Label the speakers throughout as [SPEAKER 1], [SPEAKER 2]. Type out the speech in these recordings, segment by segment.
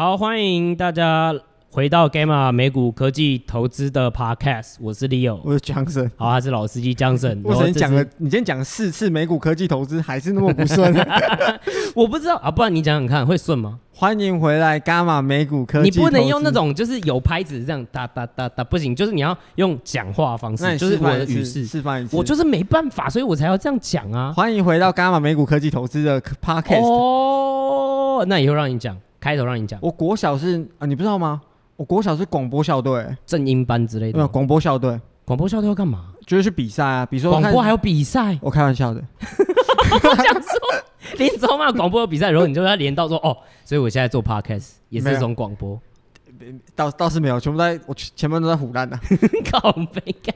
[SPEAKER 1] 好，欢迎大家回到 Gamma 美股科技投资的 Podcast，我是 Leo，
[SPEAKER 2] 我是 Johnson，
[SPEAKER 1] 好，他是老司机 Johnson。
[SPEAKER 2] 我你讲了，你今天讲了四次美股科技投资，还是那么不顺？
[SPEAKER 1] 我不知道啊，不然你讲讲看，会顺吗？
[SPEAKER 2] 欢迎回来，Gamma 美股科技。
[SPEAKER 1] 你不能用那种就是有拍子这样哒哒哒哒，不行，就是你要用讲话方式，就是我的语势
[SPEAKER 2] 示范一次。
[SPEAKER 1] 我就是没办法，所以我才要这样讲啊。
[SPEAKER 2] 欢迎回到 Gamma 美股科技投资的 Podcast。
[SPEAKER 1] 哦，那以后让你讲，开头让你讲。
[SPEAKER 2] 我国小是啊，你不知道吗？我国小是广播校队，
[SPEAKER 1] 正音班之类的。没有
[SPEAKER 2] 广播校队，
[SPEAKER 1] 广播校队要干嘛？
[SPEAKER 2] 就是去比赛啊，比如说
[SPEAKER 1] 广播还有比赛。
[SPEAKER 2] 我开玩笑的。
[SPEAKER 1] 我想说。连周嘛广播有比赛，然后你就要连到说哦，所以我现在做 podcast 也是一种广播，
[SPEAKER 2] 倒倒是没有，全部在我前面都在唬烂的，
[SPEAKER 1] 靠背干。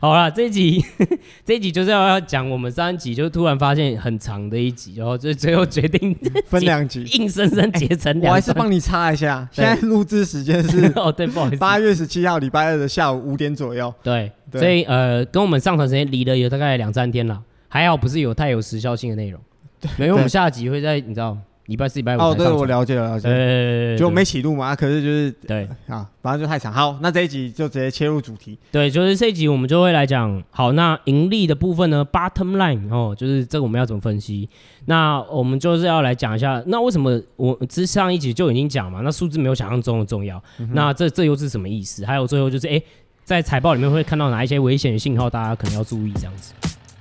[SPEAKER 1] 好了，这一集 这一集就是要要讲我们上一集就突然发现很长的一集，然后就最后决定
[SPEAKER 2] 分两集，
[SPEAKER 1] 硬生生结成两、欸。
[SPEAKER 2] 我还是帮你插一下，现在录制时间是
[SPEAKER 1] 哦，对，不好意思，
[SPEAKER 2] 八月十七号礼拜二的下午五点左右。
[SPEAKER 1] 对，對所以呃，跟我们上传时间离了有大概两三天了，还好不是有太有时效性的内容。对，因为我们下集会在你知道礼拜四、礼拜五哦，
[SPEAKER 2] 对，我了解了，了解了。对，就没起录嘛，可是就是
[SPEAKER 1] 对
[SPEAKER 2] 啊，反正就太长。好，那这一集就直接切入主题。
[SPEAKER 1] 对，就是这一集我们就会来讲。好，那盈利的部分呢，bottom line 哦，就是这个我们要怎么分析？那我们就是要来讲一下，那为什么我之上一集就已经讲嘛？那数字没有想象中的重要。嗯、那这这又是什么意思？还有最后就是，哎，在财报里面会看到哪一些危险的信号，大家可能要注意这样子。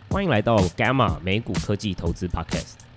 [SPEAKER 1] 欢迎来到 Gamma 美股科技投资 Podcast。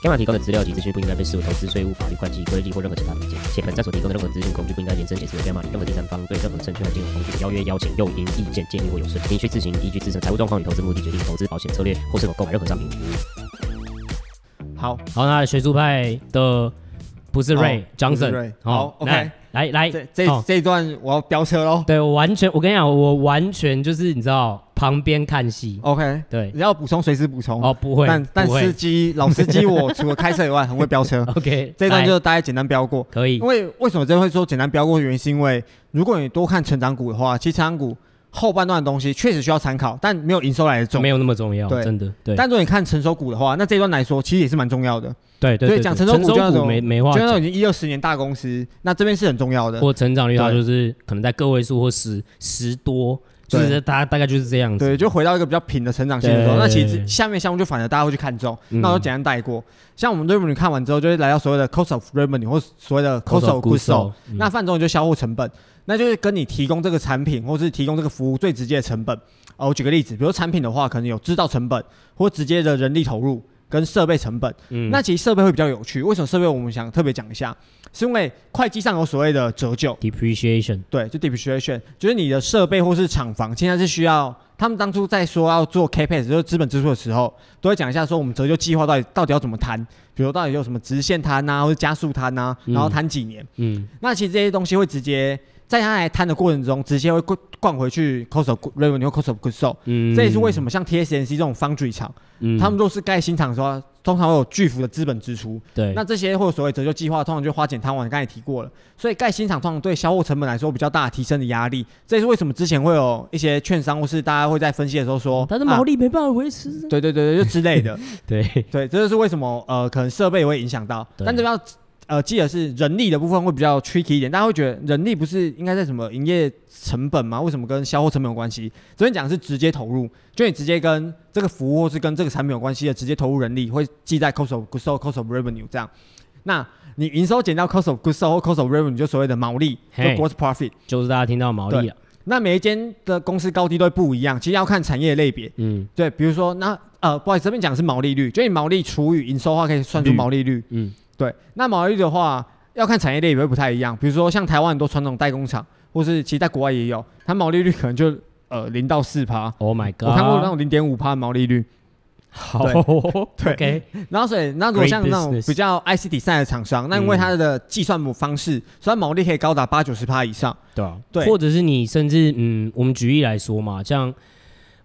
[SPEAKER 1] Gamma 提供的资料及资讯不应该被视为投资、税务、法律、会计、规例或任何其他意见，且本站所提供的任何资讯工具不应该延伸解释为 Gamma 任何第三方对任何证券和金融工具的邀约、邀请、诱因、意见、建议或有损，您需自行依据自身财务状况与投资目的决定投资保险策略或是否购买任何商品。
[SPEAKER 2] 好
[SPEAKER 1] 好，那学术派的不是 Ray Johnson，
[SPEAKER 2] 好，OK，
[SPEAKER 1] 来来，
[SPEAKER 2] 这这这一段我要飙车喽。
[SPEAKER 1] 对，我完全，我跟你讲，我完全就是你知道。旁边看戏
[SPEAKER 2] ，OK，
[SPEAKER 1] 对，
[SPEAKER 2] 你要补充随时补充。
[SPEAKER 1] 哦，不会，
[SPEAKER 2] 但但司机老司机，我除了开车以外，很会飙车，
[SPEAKER 1] OK，
[SPEAKER 2] 这一段就大家简单飙过，
[SPEAKER 1] 可以。
[SPEAKER 2] 因为为什么这会说简单飙过？原因是因为如果你多看成长股的话，其实成长股后半段的东西确实需要参考，但没有营收来的重，
[SPEAKER 1] 没有那么重要，对，真的。对。
[SPEAKER 2] 但如果你看成熟股的话，那这一段来说其实也是蛮重要的，
[SPEAKER 1] 对对。
[SPEAKER 2] 所以讲成熟股就那种
[SPEAKER 1] 没没话，
[SPEAKER 2] 就那种已经一二十年大公司，那这边是很重要的。
[SPEAKER 1] 或成长率它就是可能在个位数或十十多。就是大大概就是这样子，
[SPEAKER 2] 对，就回到一个比较平的成长性的时候，那其实下面项目就反而大家会去看重，嗯、那我就简单带过。像我们 revenue 看完之后，就会来到所谓的 cost of revenue 或所谓的 cost of goods sold，那泛中就销货成本，那就是跟你提供这个产品或是提供这个服务最直接的成本。哦，我举个例子，比如产品的话，可能有制造成本或直接的人力投入。跟设备成本，嗯，那其实设备会比较有趣。为什么设备我们想特别讲一下？是因为会计上有所谓的折旧
[SPEAKER 1] ，depreciation，
[SPEAKER 2] 对，就 depreciation，就是你的设备或是厂房，现在是需要。他们当初在说要做 CapEx，就是资本支出的时候，都会讲一下说我们折旧计划到底到底要怎么谈，比如到底有什么直线摊啊，或者加速摊啊，然后摊几年，嗯，嗯，那其实这些东西会直接。在他来摊的过程中，直接会灌灌回去 cost of revenue 或 cost of goods sold。嗯，这也是为什么像 TSMC 这种 foundry 厂，嗯，他们若是盖新厂的时候，通常会有巨幅的资本支出。对，那这些或者所谓折旧计划，通常就花钱摊完，刚才也提过了。所以盖新厂通常对销货成本来说比较大的提升的压力。这也是为什么之前会有一些券商或是大家会在分析的时候说，
[SPEAKER 1] 它的毛利没办法维持。
[SPEAKER 2] 对对对对，就之类的。
[SPEAKER 1] 对
[SPEAKER 2] 对，这就是为什么呃，可能设备也会影响到，但这要。呃，记得是人力的部分会比较 tricky 一点，大家会觉得人力不是应该在什么营业成本吗？为什么跟销货成本有关系？这边讲的是直接投入，就你直接跟这个服务或是跟这个产品有关系的直接投入人力，会记在 cost of goods sold、cost of revenue 这样。那你营收减掉 cost of goods sold 或 cost of revenue，就所谓的毛利，就 gross profit，
[SPEAKER 1] 就是大家听到毛利了。
[SPEAKER 2] 那每一间的公司高低都会不一样，其实要看产业类别。嗯，对，比如说那呃，不好意思，这边讲的是毛利率，就你毛利除以营收的话，可以算出毛利率。嗯。对，那毛利率的话要看产业类也会不太一样，比如说像台湾很多传统代工厂，或是其实在国外也有，它毛利率可能就呃零到四趴。Oh my god！我看过那种零点五趴的毛利率。
[SPEAKER 1] 好，对。
[SPEAKER 2] Okay. 然后所以那如果像那种比较 IC design 的厂商，那因为它的计算模方式，所以毛利可以高达八九十趴以上。
[SPEAKER 1] 对啊，对。或者是你甚至嗯，我们举例来说嘛，像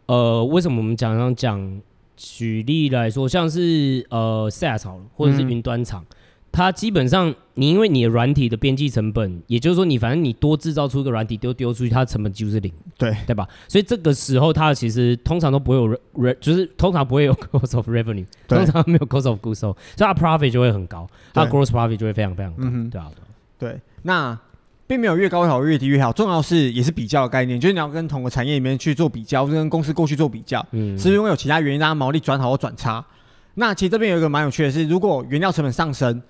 [SPEAKER 1] 呃，为什么我们讲讲讲举例来说，像是呃 SaaS 或者是云端厂。嗯它基本上，你因为你的软体的边际成本，也就是说，你反正你多制造出一个软体丢丢出去，它的成本就是零，
[SPEAKER 2] 对
[SPEAKER 1] 对吧？所以这个时候，它其实通常都不会有 re，就是通常不会有 cost of revenue，通常没有 cost of goods sold，所以它 profit 就会很高，它 gross profit 就会非常非常高，嗯、对啊，
[SPEAKER 2] 对。那并没有越高越好，越低越好，重要是也是比较的概念，就是你要跟同个产业里面去做比较，跟公司过去做比较，嗯，是因为有其他原因让它毛利转好或转差。那其实这边有一个蛮有趣的是，如果原料成本上升。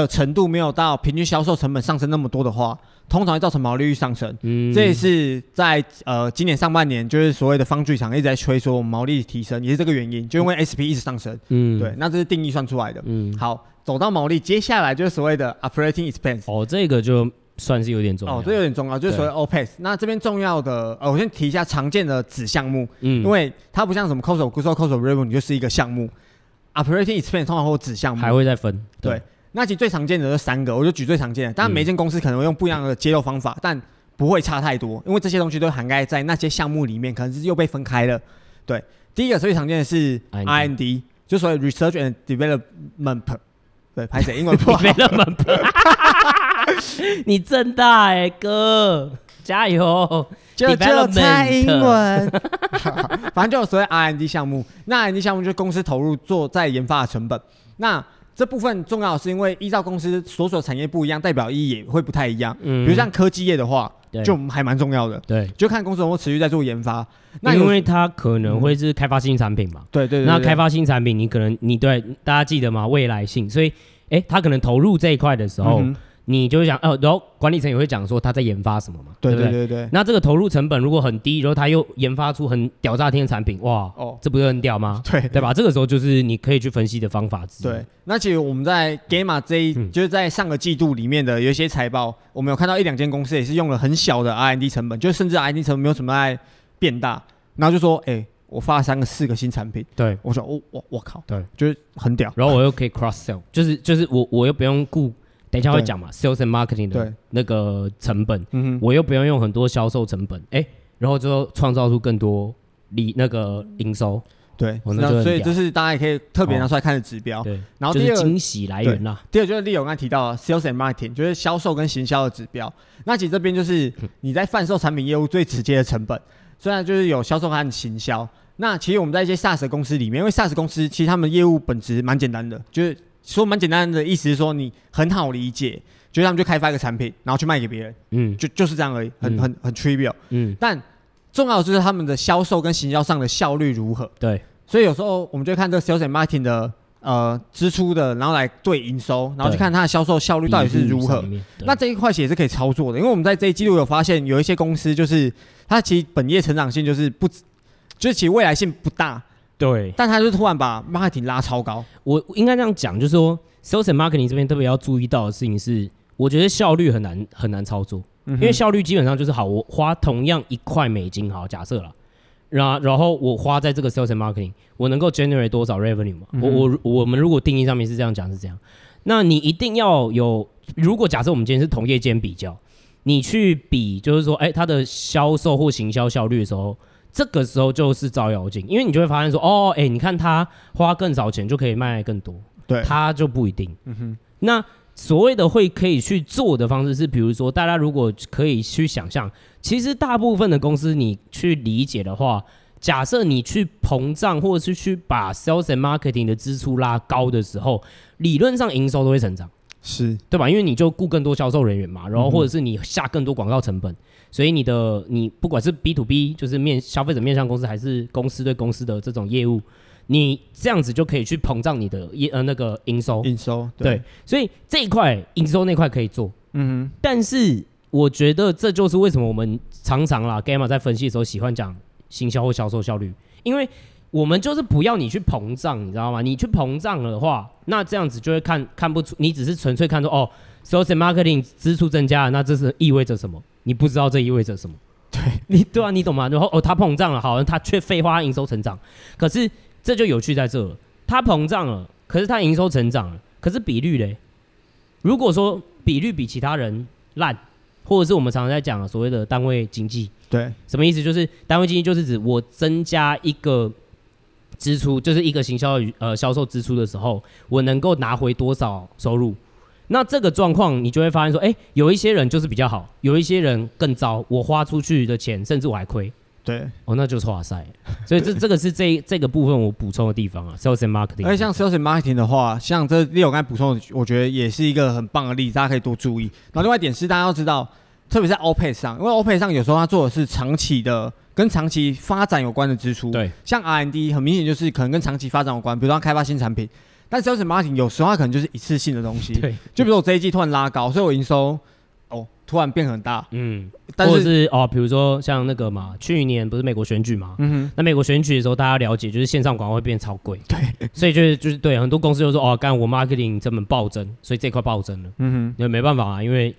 [SPEAKER 2] 的程度没有到平均销售成本上升那么多的话，通常会造成毛利率上升。嗯，这也是在呃今年上半年，就是所谓的方剧厂一直在吹说毛利提升，也是这个原因，就因为 SP 一直上升。嗯，对，那这是定义算出来的。嗯，好，走到毛利，接下来就是所谓的 operating expense。
[SPEAKER 1] 哦，这个就算是有点重要。
[SPEAKER 2] 哦，这有点重要，就是所谓 OPEX。那这边重要的，呃，我先提一下常见的子项目。嗯，因为它不像什么 cost of goods sold cost of revenue 就是一个项目，operating expense 通常会有子项目，
[SPEAKER 1] 还会再分。
[SPEAKER 2] 对。对那其实最常见的这三个，我就举最常见的。当然，每一间公司可能会用不一样的揭露方法，嗯，但不会差太多，因为这些东西都涵盖在那些项目里面，可能是又被分开了。对，第一个最常见的是 R&D，就所谓 Research and Development。对，拍谁英文 不好？Development。
[SPEAKER 1] 你真大哎，欸，哥，加油！
[SPEAKER 2] 就就猜英文。反正就有所谓 R&D 项目，那 R&D 项目就是公司投入做在研发的成本。那这部分重要是因为依照公司所属产业不一样，代表意义也会不太一样。嗯，比如像科技业的话，就还蛮重要的。对，就看公司有没有持续在做研发。
[SPEAKER 1] 那因为它可能会是开发新产品嘛。对对对。那开发新产品，你可能你对大家记得吗？未来性，所以哎，他可能投入这一块的时候。嗯你就会想，呃，然后管理层也会讲说他在研发什么嘛，对对对对，对，对。那这个投入成本如果很低，然后他又研发出很屌炸天的产品，哇，哦，这不是很屌吗？对对吧？这个时候就是你可以去分析的方法之一。对，那其实我们在 Gamma 这一、嗯，就是在上个季度里面的有一些财报，我们有看到一两间公司也是用了很小的 R&D 成本，就甚至 R&D 成本没有什么在变大，然后就说，哎，我发了三个四个新产品，对我说，我我我靠，对，就是很屌，然后我又可以 cross sell，就是就是我我又不用顾。等一下会讲嘛，sales and marketing 的那个成本，嗯，我又不用用很多销售成本，哎、欸，然后就创造出更多利那个营收，对，那所以这是大家也可以特别拿出来看的指标，对，然后第二个惊、就是、喜来源啦，第二就是利友刚才提到的 sales and marketing，就是销售跟行销的指标，那其实这边就是你在贩售产品业务最直接的成本，虽然就是有销售和行销，那其实我们在一些 SaaS 公司里面，因为 SaaS 公司其实他们业务本质蛮简单的，就是。说蛮简单的意思是说你很好理解，就他们就开发一个产品，然后去卖给别人，嗯，就就是这样而已，很、嗯、很很 trivial，嗯，但重要的就是他们的销售跟行销上的效率如何，对，所以有时候我们就看这个 sales and marketing 的呃支出的，然后来对营收，然后去看它的销售效率到底是如何，那这一块其实也是可以操作的，因为我们在这一季度有发现有一些公司就是它其实本业成长性就是不，就是其实未来性不大。对，但他就突然把 marketing 拉超高。我应该这样讲，就是说 sales and marketing 这边特别要注意到的事情是，我觉得效率很难很难操作，嗯，因为效率基本上就是好，我花同样一块美金，好假设了，然然后我花在这个 sales and marketing，我能够 generate 多少 revenue 嘛？嗯、我我我们如果定义上面是这样讲是这样，那你一定要有，如果假设我们今天是同业间比较，你去比就是说，哎、欸，它的销售或行销效率的时候。这个时候就是照妖镜，因为你就会发现说，哦，哎，你看他花更少钱就可以卖更多，对，他就不一定。嗯哼。那所谓的会可以去做的方式是，比如说，大家如果可以去想象，其实大部分的公司你去理解的话，假设你去膨胀或者是去把 sales and marketing 的支出拉高的时候，理论上营收都会成长，是对吧？因为你就雇更多销售人员嘛，然后或者是你下更多广告成本。所以你的你不管是 B to B，就是面消费者面向公司，还是公司对公司的这种业务，你这样子就可以去膨胀你的业呃那个营收营收对，对，所以这一块营收那块可以做，嗯哼。但是我觉得这就是为什么我们常常啦，Gamma 在分析的时候喜欢讲行销或销售效率，因为我们就是不要你去膨胀，你知道吗？你去膨胀的话，那这样子就会看看不出，你只是纯粹看出哦，sales and marketing 支出增加了，那这是意味着什么？你不知道这意味着什么？对你对啊，你懂吗？然后哦，它膨胀了，好，它却废话营收成长，可是这就有趣在这了，它膨胀了，可是它营收成长了，可是比率嘞？如果说比率比其他人烂，或者是我们常常在讲的所谓的单位经济，对，什么意思？就是单位经济就是指我增加一个支出，就是一个行销与呃销售支出的时候，我能够拿回多少收入？那这个状况你就会发现说，哎，有一些人就是比较好，有一些人更糟，我花出去的钱甚至我还亏。
[SPEAKER 2] 对，
[SPEAKER 1] 哦，那就是哇塞，所以这这个是这这个部分我补充的地方啊，sales and marketing。
[SPEAKER 2] 而且像 sales and marketing 的话，像这 Leo 刚才补充的，我觉得也是一个很棒的例子，大家可以多注意。然后另外一点是，大家要知道，特别在 OPEX 上，因为 OPEX 上有时候他做的是长期的，跟长期发展有关的支出。
[SPEAKER 1] 对，
[SPEAKER 2] 像 R&D 很明显就是可能跟长期发展有关，比如说他开发新产品。但 sales marketing 有时候它可能就是一次性的东西。
[SPEAKER 1] 对，
[SPEAKER 2] 就比如说我这一季突然拉高，所以我营收哦。突然变很大，
[SPEAKER 1] 嗯，但是或者是哦，比如说像那个嘛，去年不是美国选举嘛，嗯哼，那美国选举的时候，大家了解就是线上广告会变超贵，
[SPEAKER 2] 对，
[SPEAKER 1] 所以就是就是对很多公司就说哦，干我 marketing 成本暴增，所以这块暴增了，嗯哼，因为没办法啊，因为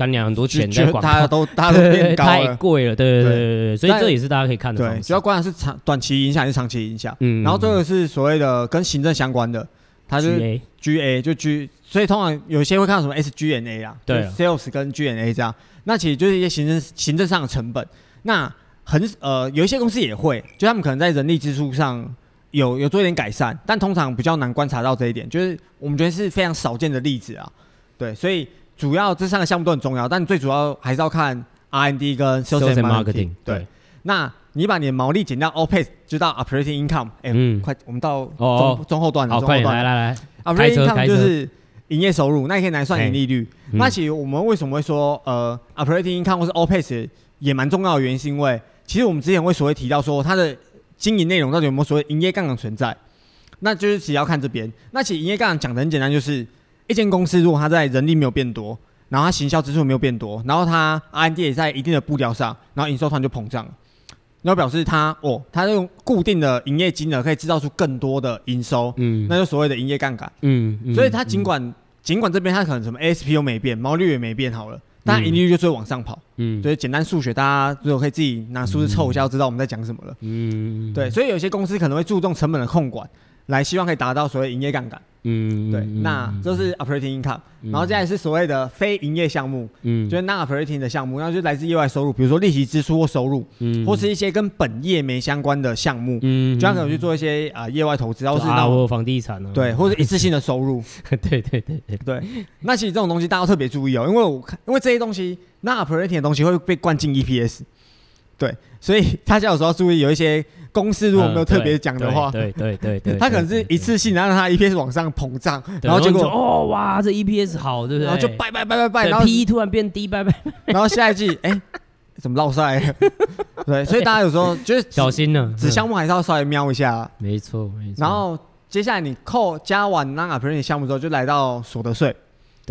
[SPEAKER 1] 干娘很多钱在广告，
[SPEAKER 2] 大家都大家都变 高了，
[SPEAKER 1] 太贵了，对对对对对，所以这也是大家可以看的，
[SPEAKER 2] 对，主要关键是长短期影响还是长期影响，嗯，然后这个是所谓的跟行政相关的。它是 G A 就 G，所以通常有些会看到什么 S G N A 啊，对，Sales 跟 G N A 这样，那其实就是一些行政行政上的成本。那很呃，有一些公司也会，就他们可能在人力支出上有有做一点改善，但通常比较难观察到这一点，就是我们觉得是非常少见的例子啊。对，所以主要这三个项目都很重要，但最主要还是要看 R N D 跟 Sales and Marketing。对，那。你把你的毛利减掉，OPEX 就到 operating income。哎，嗯，快，我们到中中后段了。
[SPEAKER 1] 好，快来来来
[SPEAKER 2] ，operating income 就是营业收入，那你可以来算盈利率。那其实我们为什么会说呃 operating income 或是 OPEX 也蛮重要的原因，是因为其实我们之前会所谓提到说它的经营内容到底有没有所谓营业杠杆存在，那就是其实要看这边。那其实营业杠杆讲的很简单，就是一间公司如果它在人力没有变多，然后它行销支出没有变多，然后它 R&D 也在一定的步调上，然后营收突然就膨胀了。那表示他哦，他用固定的营业金额可以制造出更多的营收，嗯，那就所谓的营业杠杆，嗯，嗯，所以他尽管尽、嗯、管这边他可能什么 ASP 又没变，毛利率也没变好了，但盈利率就是会往上跑，嗯，所以简单数学大家如果可以自己拿数字凑一下，就知道我们在讲什么了，嗯，对，所以有些公司可能会注重成本的控管，来希望可以达到所谓营业杠杆。嗯，对，那这是 operating income，然后接下来是所谓的非营业项目，嗯，就是 non-operating 的项目，然后就来自业外收入，比如说利息支出或收入，嗯，或是一些跟本业没相关的项目，嗯，就像可能去做一些啊业外投资，然后是那种
[SPEAKER 1] 房地产呢，
[SPEAKER 2] 对，或者一次性的收入，
[SPEAKER 1] 对对对对。
[SPEAKER 2] 对，那其实这种东西大家要特别注意哦，因为我看，因为这些东西 non-operating 的东西会被灌进 EPS，对，所以大家有时候注意有一些。公司如果没有特别讲的话，
[SPEAKER 1] 对对对对，
[SPEAKER 2] 他可能是一次性，然后让他 EPS 往上膨胀，然后结果
[SPEAKER 1] 哦哇，这 EPS 好，对不对？
[SPEAKER 2] 然后就拜拜拜拜拜，然后
[SPEAKER 1] PE 突然变低，拜拜。
[SPEAKER 2] 然后下一季，哎，怎么落赛？对，所以大家有时候就是
[SPEAKER 1] 小心了，
[SPEAKER 2] 子项目还是要稍微瞄一下。
[SPEAKER 1] 没错没错。
[SPEAKER 2] 然后接下来你扣加完 non-operating 项目之后，就来到所得税。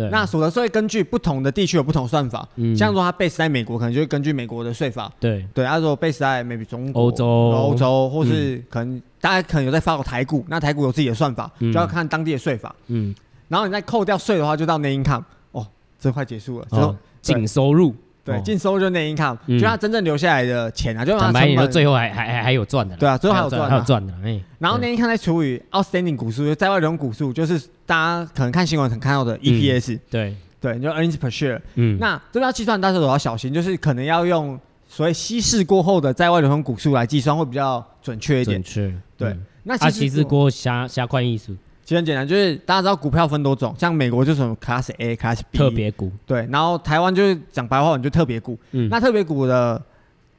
[SPEAKER 2] 对，那所得税根据不同的地区有不同算法，嗯，像说它 base 在美国，可能就会根据美国的税法，对。对，他说 base 在 maybe 中国、
[SPEAKER 1] 欧洲、
[SPEAKER 2] 欧洲，或是可能大家可能有在发过台股，那台股有自己的算法，就要看当地的税法，嗯，然后你再扣掉税的话，就到 net income，哦，这快结束了，
[SPEAKER 1] 哦，净收入。
[SPEAKER 2] 对，净收入就 net income，就他真正留下来的钱啊，就
[SPEAKER 1] 坦白说，最后还还还还有赚的。
[SPEAKER 2] 对啊，最后还有赚，还有赚的。哎，然后 net income 再除以 outstanding 股数，就在外流通股数，就是大家可能看新闻能看到的 EPS。对对，就 earnings per share。嗯，那这个要计算，大家都要小心，就是可能要用所谓稀释过后的在外流通股数来计算，会比较准确一点。准确。对，那
[SPEAKER 1] 稀释过虾虾块意思。
[SPEAKER 2] 其实很简单，就是大家知道股票分多种，像美国就是什么 Class A、Class B
[SPEAKER 1] 特别股，
[SPEAKER 2] 对，然后台湾就是讲白话文就特别股。嗯，那特别股的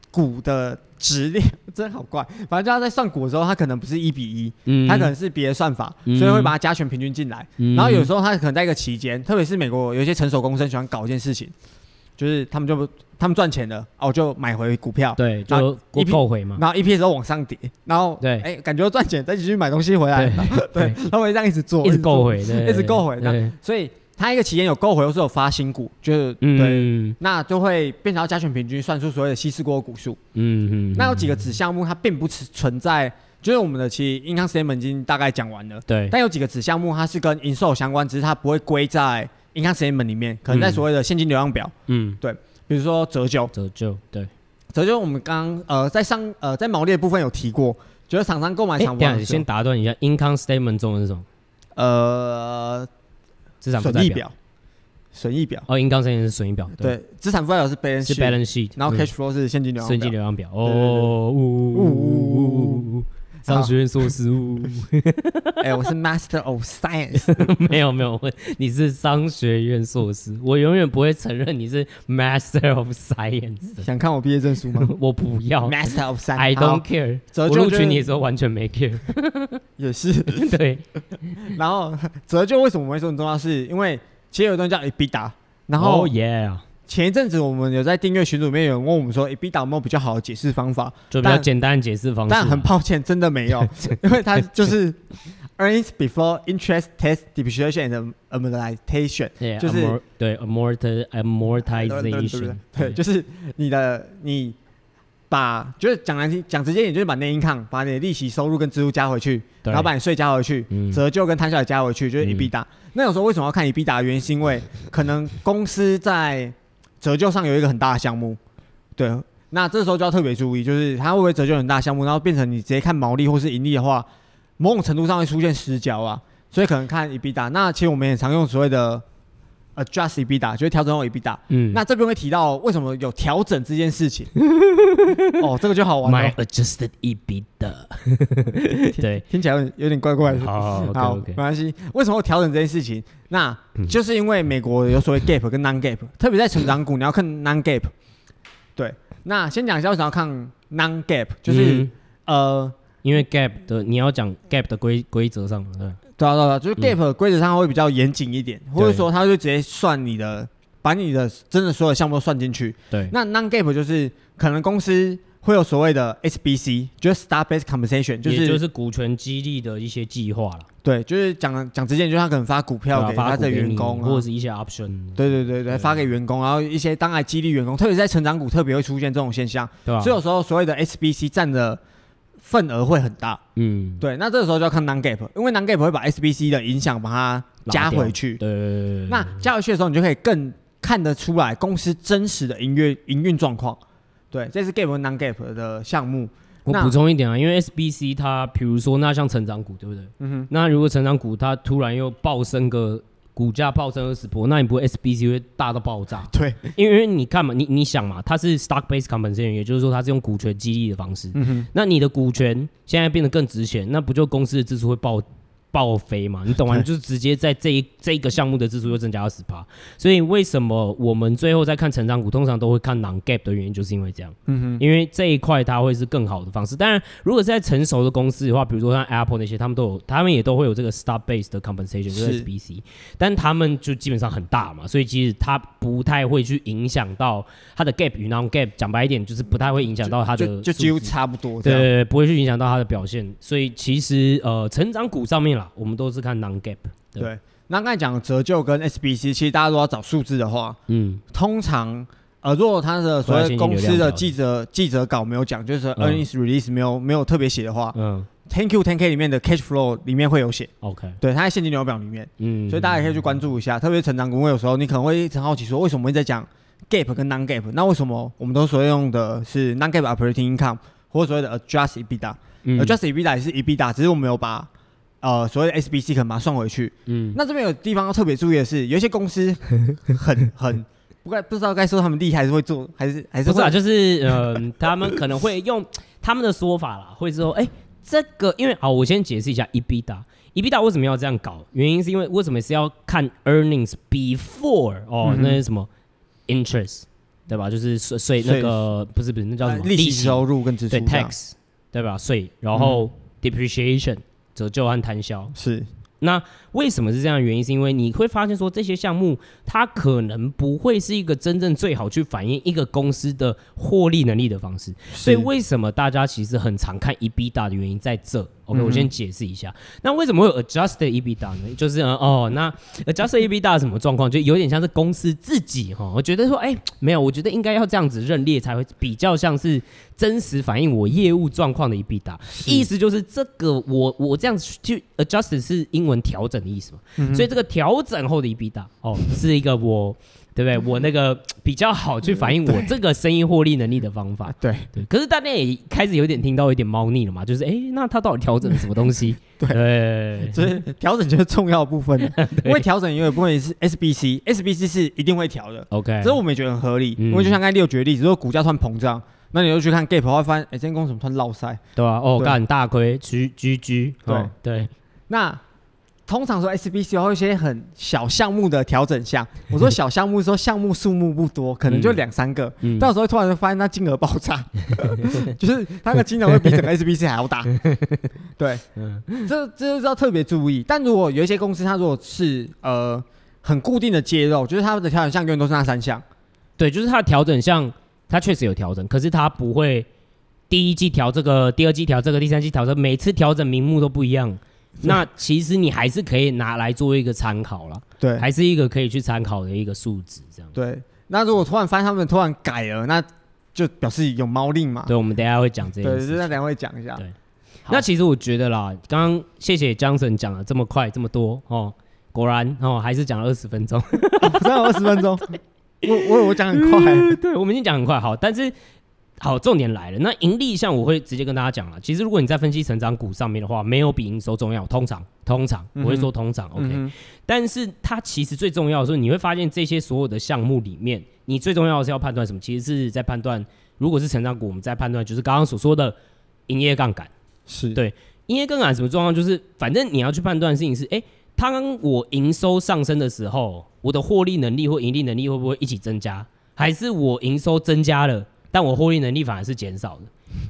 [SPEAKER 2] 股的质量真好怪，反正就他在算股的时候，它可能不是一比一，嗯，它可能是别的算法，嗯、所以会把它加权平均进来。嗯、然后有时候它可能在一个期间，特别是美国有一些成熟公司喜欢搞一件事情。就是他们就他们赚钱了，哦，我就买回股票，
[SPEAKER 1] 对，就一购回嘛，
[SPEAKER 2] 然后 EPS 都往上跌，然后对，哎，感觉赚钱，再继续买东西回来，对，他们会这样一直做，
[SPEAKER 1] 一直购回，
[SPEAKER 2] 一直购回，那所以他一个期间有购回，或是有发新股，就是对，那就会变成要加权平均算出所谓的稀释过股数，嗯嗯，那有几个子项目它并不存在，就是我们的其实 income statement 已经大概讲完了，对，但有几个子项目它是跟营收相关，只是它不会归在。银行 statement 里面，可能在所谓的现金流量表，嗯，对，比如说折旧，
[SPEAKER 1] 折旧，对，
[SPEAKER 2] 折旧，我们刚刚呃在上呃在毛利的部分有提过，就是厂商购买厂房，
[SPEAKER 1] 先打断一下，income statement 中文是什么？
[SPEAKER 2] 呃，资产负债表，损益表，
[SPEAKER 1] 哦，income statement 是损益表，
[SPEAKER 2] 对，资产负债表是 balance
[SPEAKER 1] 是 balance sheet，
[SPEAKER 2] 然后 cash flow 是现金流量表，
[SPEAKER 1] 现金流量表，哦，呜呜呜呜呜呜。商学院硕士。
[SPEAKER 2] 哎，我是 Master of Science。
[SPEAKER 1] 没有没有，你是商学院硕士。我永远不会承认你是 Master of Science。
[SPEAKER 2] 想看我毕业证书吗？
[SPEAKER 1] 我不要。
[SPEAKER 2] Master of Science。
[SPEAKER 1] I don't care。我录取你的时候完全没 care。
[SPEAKER 2] 也是
[SPEAKER 1] 对。
[SPEAKER 2] 然后折旧为什么会说很重要？是因为其实有一段叫 EBITDA。然后
[SPEAKER 1] 耶。Oh, yeah.
[SPEAKER 2] 前一阵子我们有在订阅群组里面有人问我们说，EBITDA 有没有比较好的解释方法？
[SPEAKER 1] 就比较简单的解释方式。
[SPEAKER 2] 但很抱歉，真的没有，因为它就是 earnings before interest, tax, depreciation and amortization，就是
[SPEAKER 1] 对 amort amortization，
[SPEAKER 2] 对，就是你的你把就是讲难听讲直接点，就是把 net income 把你的利息收入跟支出加回去，然后把你税加回去，折旧跟摊销也加回去，就是 EBITDA。那有时候为什么要看 EBITDA 的原因，是因为可能公司在折旧上有一个很大的项目，对，那这时候就要特别注意，就是它会不会折旧很大项目，然后变成你直接看毛利或是盈利的话，某种程度上会出现失焦啊，所以可能看 EBITDA。那其实我们也常用所谓的 adjust EBITDA，就是调整后 EBITDA。嗯，那这边会提到为什么有调整这件事情。哦，这个就好玩了。
[SPEAKER 1] My adjusted EBITDA。对，
[SPEAKER 2] 听起来有点怪怪的。
[SPEAKER 1] 好，好，好，没
[SPEAKER 2] 关系。为什么会调整这件事情？那就是因为美国有所谓 GAAP 跟 non-GAAP，特别在成长股，你要看 non-GAAP。对，那先讲一下为什么要看 non-GAAP，就是、嗯、呃，
[SPEAKER 1] 因为 GAAP 的你要讲 GAAP 的规规则上，对，
[SPEAKER 2] 对啊，对啊，就是 GAAP 规则上会比较严谨一点，嗯、或者说他就直接算你的，把你的真的所有项目都算进去。
[SPEAKER 1] 对，
[SPEAKER 2] 那 non-GAAP 就是可能公司。会有所谓的 SBC，就是 Stock-Based Compensation，就是
[SPEAKER 1] 就是股权激励的一些计划了。
[SPEAKER 2] 对，就是讲讲直接，就是他可能发股票给他的员工，
[SPEAKER 1] 或者是一些 option。
[SPEAKER 2] 对对对对，发给员工，然后一些当然激励员工，特别是在成长股特别会出现这种现象。对。所以有时候所谓的 SBC 占的份额会很大。嗯。对，那这个时候就要看 Non-GAAP，因为 Non-GAAP 会把 SBC 的影响把它加回去。
[SPEAKER 1] 对。
[SPEAKER 2] 那加回去的时候，你就可以更看得出来公司真实的营运营运状况。对，这是 GAAP 和 non-GAAP 的项目。
[SPEAKER 1] 我补充一点啊，因为 SBC 它，比如说那像成长股，对不对？嗯哼。那如果成长股它突然又暴升个股价暴升二十波，那你不会 SBC 会大到爆炸？
[SPEAKER 2] 对，
[SPEAKER 1] 因为你看嘛，你你想嘛，它是 stock-based compensation，也就是说它是用股权激励的方式。嗯哼。那你的股权现在变得更值钱，那不就公司的支出会爆？爆飞嘛，你懂吗？就是直接在这一这一个项目的支出又增加二十趴，所以为什么我们最后在看成长股，通常都会看 non-GAAP 的原因，就是因为这样。嗯哼，因为这一块它会是更好的方式。当然，如果是在成熟的公司的话，比如说像 Apple 那些，他们都有，他们也都会有这个 stock-based 的 compensation，就是 SBC，但他们就基本上很大嘛，所以其实它不太会去影响到它的 GAAP 与 non-GAAP。讲白一点，就是不太会影响到它的
[SPEAKER 2] 就，就，就几乎差不多。
[SPEAKER 1] 对，对，对，不会去影响到它的表现。所以其实呃，成长股上面。我们都是看 non-GAAP。
[SPEAKER 2] 对，那刚才讲折旧跟 SBC，其实大家如果要找数字的话，嗯，通常呃，如果他的所谓公司的记者记者稿没有讲，就是 earnings release 没有没有特别写的话，嗯，ten q ten k 里面的 cash flow 里面会有写
[SPEAKER 1] ，OK，
[SPEAKER 2] 对，它在现金流表里面，嗯，所以大家也可以去关注一下，特别是成长股，因为有时候你可能会很好奇说，为什么会在讲 GAAP 跟 non-GAAP？那为什么我们都所用的是 non-GAAP operating income 或者所谓的 adjusted EBITDA？adjusted EBITDA 也是 EBITDA，只是我们有把呃，所谓的 SBC 可能把它算回去。嗯，那这边有地方要特别注意的是，有一些公司 很很不该不知道该说他们厉害，还是会做，还是还是
[SPEAKER 1] 不是啊？就是嗯，他们可能会用 他们的说法啦，会说，哎、欸，这个因为好，我先解释一下 EBITDA，EBITDA 为什么要这样搞？原因是因为为什么是要看 earnings before 哦，嗯、那是什么 interest 对吧？就是税税那个不是不是那叫什么
[SPEAKER 2] 利息收入跟支出
[SPEAKER 1] 对 tax 对吧？税然后 depreciation。折旧和摊销。
[SPEAKER 2] 是，
[SPEAKER 1] 那为什么是这样的原因？是因为你会发现说，这些项目它可能不会是一个真正最好去反映一个公司的获利能力的方式，所以为什么大家其实很常看 EBITDA 的原因在这。OK，、嗯、我先解释一下，那为什么会有 adjusted EBITDA 呢？就是哦，那 adjusted EBITDA 什么状况？就有点像是公司自己哈，我觉得说，哎、欸，没有，我觉得应该要这样子认列才会比较像是真实反映我业务状况的 EBITDA。意思就是这个我我这样子去 adjusted 是英文调整的意思嘛？嗯、所以这个调整后的 EBITDA 哦，是一个我。对不对？我那个比较好去反映我这个生意获利能力的方法。
[SPEAKER 2] 对
[SPEAKER 1] 对。可是大家也开始有点听到有点猫腻了嘛，就是哎，那他到底调整了什么东西？对，
[SPEAKER 2] 就是调整就是重要的部分。因为调整因为部分是 SBC，SBC 是一定会调的。OK，这我们也觉得很合理。因为就像刚才六举的例子，如果股价突然膨胀，那你又去看 Gap，会发现，哎，这间公司怎么突然落赛？
[SPEAKER 1] 对啊，哦，
[SPEAKER 2] 对
[SPEAKER 1] 干大亏，G G G，
[SPEAKER 2] 对、
[SPEAKER 1] 哦、对。
[SPEAKER 2] 那通常说 SBC 会有一些很小项目的调整项，我说 小项目是说项目数目不多，可能就两三个，
[SPEAKER 1] 嗯、
[SPEAKER 2] 到时候突然就发现它金额爆炸，就是它的金额会比整个 SBC 还要大。对，嗯、这这是要特别注意。但如果有一些公司，它如果是呃很固定的接肉，就是它的调整项永远都是那三项。
[SPEAKER 1] 对，就是它的调整项，它确实有调整，可是它不会第一季调这个，第二季调这个，第三季调这个，每次调整名目都不一样。那其实你还是可以拿来做一个参考了，
[SPEAKER 2] 对，
[SPEAKER 1] 还是一个可以去参考的一个数值，这样。
[SPEAKER 2] 对，那如果突然发现他们突然改了，那就表示有猫腻嘛。
[SPEAKER 1] 对，我们等一下会讲这个。
[SPEAKER 2] 对，就那等下会讲一下。
[SPEAKER 1] 对，那其实我觉得啦，刚刚谢谢江神讲了这么快这么多哦，果然哦还是讲了二十分钟，
[SPEAKER 2] 只有二十分钟。我我我讲很快，
[SPEAKER 1] 对，我们已经讲很快，好，但是。好，重点来了。那盈利项我会直接跟大家讲了。其实如果你在分析成长股上面的话，没有比营收重要。通常，通常我会说通常、嗯、OK。但是它其实最重要的是，你会发现这些所有的项目里面，你最重要的是要判断什么？其实是在判断，如果是成长股，我们在判断就是刚刚所说的营业杠杆。
[SPEAKER 2] 是
[SPEAKER 1] 对营业杠杆什么状况？就是反正你要去判断的事情是，哎、欸，当我营收上升的时候，我的获利能力或盈利能力会不会一起增加？还是我营收增加了？但我获利能力反而是减少的，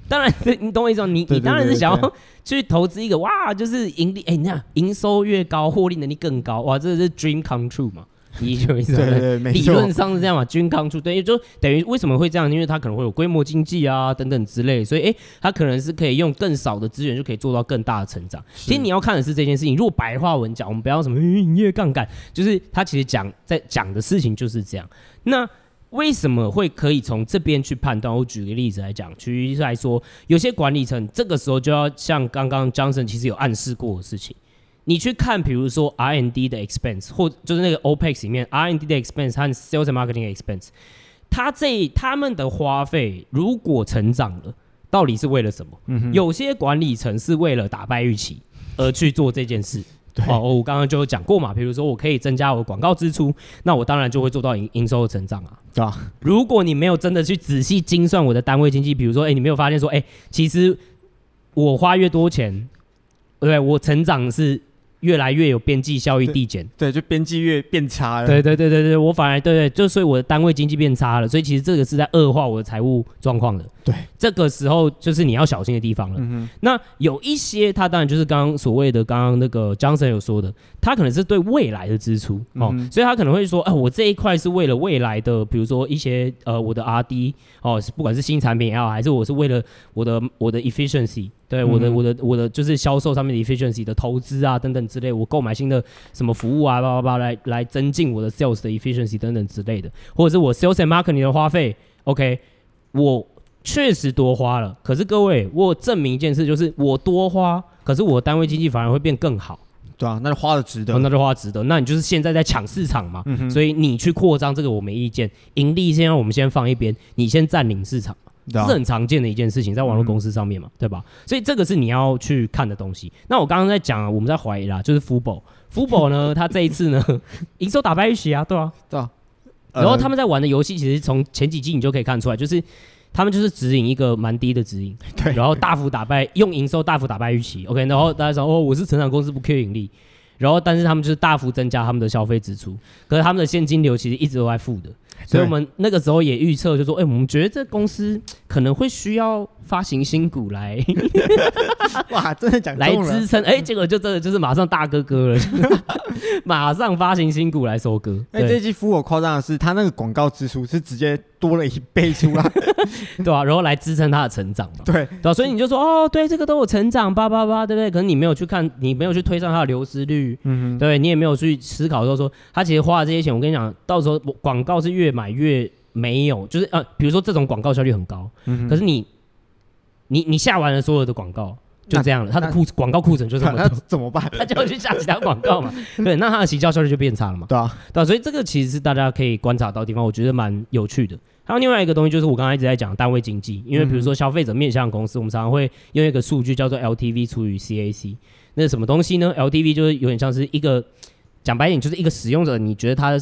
[SPEAKER 1] 当然，你懂我意思吗？你你当然是想要去投资一个哇，就是盈利，哎、欸，你看营收越高，获利能力更高，哇，这是 dream come true 嘛？你懂我意思理论上是这样嘛，dream come true，对，就等于为什么会这样？因为它可能会有规模经济啊等等之类，所以哎，它、欸、可能是可以用更少的资源就可以做到更大的成长。其实你要看的是这件事情，如果白话文讲，我们不要什么营业杠杆，就是它其实讲在讲的事情就是这样。那为什么会可以从这边去判断？我举个例子来讲，举例来说，有些管理层这个时候就要像刚刚 Johnson 其实有暗示过的事情，你去看，比如说 R&D 的 expense，或就是那个 OPEX 里面 R&D 的 expense 和 Sales and Marketing expense，他这他们的花费如果成长了，到底是为了什么？嗯、有些管理层是为了打败预期而去做这件事。对哦，我刚刚就有讲过嘛，比如说我可以增加我的广告支出，那我当然就会做到营营收的成长啊。对啊，如果你没有真的去仔细精算我的单位经济，比如说，哎，你没有发现说，哎，其实我花越多钱，对，我成长是。越来越有边际效益递减，
[SPEAKER 2] 对，就边际越变差了。
[SPEAKER 1] 对对对对对，我反而对对，就所以我的单位经济变差了，所以其实这个是在恶化我的财务状况的。
[SPEAKER 2] 对，
[SPEAKER 1] 这个时候就是你要小心的地方了。嗯。那有一些，他当然就是刚刚所谓的刚刚那个 Johnson 有说的，他可能是对未来的支出哦，嗯、所以他可能会说，哎、呃，我这一块是为了未来的，比如说一些呃我的 R&D 哦，不管是新产品也好，还是我是为了我的我的 efficiency。对我的、嗯、我的我的就是销售上面的 efficiency 的投资啊等等之类，我购买新的什么服务啊叭叭叭来来增进我的 sales 的 efficiency 等等之类的，或者是我 sales and marketing 的花费，OK，我确实多花了，可是各位我证明一件事，就是我多花，可是我单位经济反而会变更好，
[SPEAKER 2] 对啊，那就花的值得，
[SPEAKER 1] 哦、那就花值得，那你就是现在在抢市场嘛，嗯、所以你去扩张这个我没意见，盈利现在我们先放一边，你先占领市场。这是很常见的一件事情，在网络公司上面嘛，嗯、对吧？所以这个是你要去看的东西。那我刚刚在讲，啊我们在怀疑啦，就是 Fubo，Fubo 呢，他这一次呢，营收打败预期啊，对啊，对啊。然后他们在玩的游戏，其实从前几季你就可以看出来，就是他们就是指引一个蛮低的指引，对，然后大幅打败，用营收大幅打败预期，OK。然后大家说，哦，我是成长公司，不缺盈利。然后，但是他们就是大幅增加他们的消费支出，可是他们的现金流其实一直都在负的。所以我们那个时候也预测，就说，哎、欸，我们觉得这公司可能会需要发行新股来，
[SPEAKER 2] 哇，真的讲
[SPEAKER 1] 来支撑，哎、欸，结果就真的就是马上大哥哥了，马上发行新股来收割。
[SPEAKER 2] 哎、欸，这期 Fubo 夸张的是，他那个广告支出是直接多了一倍出来，
[SPEAKER 1] 对吧、啊？然后来支撑他的成长嘛，对，对、啊？所以你就说，哦，对，这个都有成长，叭叭叭，对不对？可能你没有去看，你没有去推算它的流失率，嗯哼，对，你也没有去思考说，说他其实花了这些钱，我跟你讲，到时候广告是越买越没有，就是呃，比如说这种广告效率很高，嗯、可是你你你下完了所有的广告就这样了，他的库广告库存就这
[SPEAKER 2] 么 怎么办？
[SPEAKER 1] 他就要去下其他广告嘛，对，那他的行销效率就变差了嘛，
[SPEAKER 2] 对啊，
[SPEAKER 1] 对啊，所以这个其实是大家可以观察到的地方，我觉得蛮有趣的。还有另外一个东西就是我刚才一直在讲单位经济，因为比如说消费者面向公司，我们常常会用一个数据叫做 LTV 除以 CAC，那什么东西呢？LTV 就是有点像是一个讲白点，就是一个使用者，你觉得他的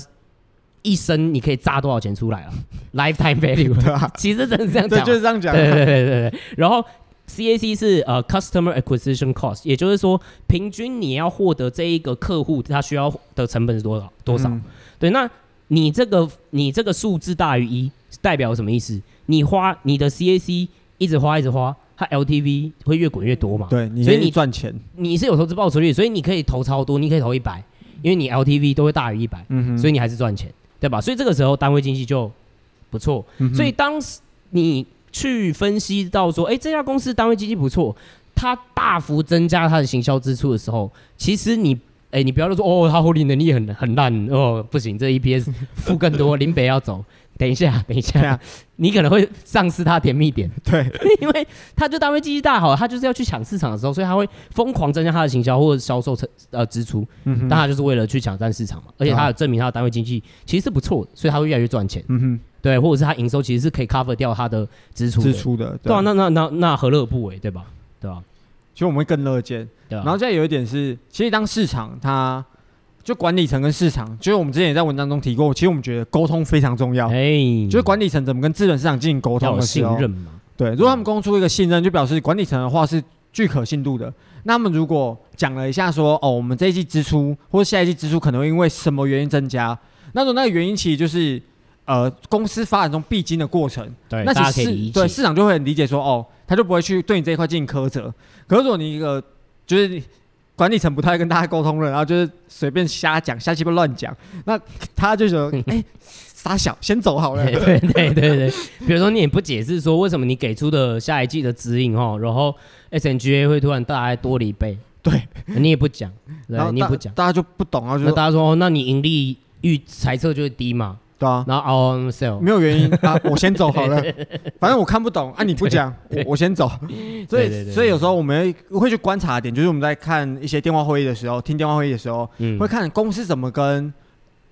[SPEAKER 1] 一生你可以榨多少钱出来啊？Lifetime value，
[SPEAKER 2] 对啊，
[SPEAKER 1] 其实真的是这样讲，
[SPEAKER 2] 对，就是这样讲。
[SPEAKER 1] 对对对对对。然后 CAC 是呃 Customer Acquisition Cost，也就是说，平均你要获得这一个客户，他需要的成本是多少？多少？嗯、对，那你这个你这个数字大于一，代表什么意思？你花你的 CAC 一直花一直花，它 LTV 会越滚越多嘛？
[SPEAKER 2] 对，
[SPEAKER 1] 所以你
[SPEAKER 2] 赚钱，
[SPEAKER 1] 你是有投资报酬率，所以你可以投超多，你可以投一百，因为你 LTV 都会大于一百，嗯哼，所以你还是赚钱。对吧？所以这个时候单位经济就不错。嗯、所以当你去分析到说，哎，这家公司单位经济不错，它大幅增加它的行销支出的时候，其实你，哎，你不要说哦，它获利能力很很烂哦，不行，这 EPS 负更多，林北要走。等一下，等一下，你可能会丧失他甜蜜点。
[SPEAKER 2] 对，
[SPEAKER 1] 因为他就单位经济大好，他就是要去抢市场的时候，所以他会疯狂增加他的行销或者销售成呃支出。嗯哼，但它就是为了去抢占市场嘛，而且他有证明他的单位经济其实是不错的，所以他会越来越赚钱。嗯哼，对，或者是他营收其实是可以 cover 掉他的支出
[SPEAKER 2] 支出的。
[SPEAKER 1] 对啊，那那那那何乐而不为，对吧？对吧？
[SPEAKER 2] 其实我们会更乐见。对啊。然后再有一点是，其实当市场它。就管理层跟市场，就是我们之前也在文章中提过，其实我们觉得沟通非常重要。哎，就是管理层怎么跟资本市场进行沟通的时候，信任嘛。对，如果他们公出一个信任，就表示管理层的话是具可信度的。那么如果讲了一下说，哦，我们这一季支出或者下一季支出可能会因为什么原因增加，那种那个原因其实就是呃公司发展中必经的过程。对，那其实对市场就会很理解说，哦，他就不会去对你这一块进行苛责。可是如果你一个就是。管理层不太跟大家沟通了，然后就是随便瞎讲、瞎鸡巴乱讲，那 他就说：“ 哎、欸，傻小，先走好了。”
[SPEAKER 1] 对对对对，比如说你也不解释说为什么你给出的下一季的指引哦，然后 SNGA 会突然大概多了一倍，
[SPEAKER 2] 对，
[SPEAKER 1] 你也不讲，然后你也不讲，
[SPEAKER 2] 大家就不懂啊，就
[SPEAKER 1] 那大家说哦，那你盈利预猜测就会低嘛。
[SPEAKER 2] 对啊，
[SPEAKER 1] 然后 on sale
[SPEAKER 2] 没有原因 啊，我先走好了，反正我看不懂啊，你不讲，我我先走，所以所以有时候我们会去观察点，就是我们在看一些电话会议的时候，听电话会议的时候，嗯，会看公司怎么跟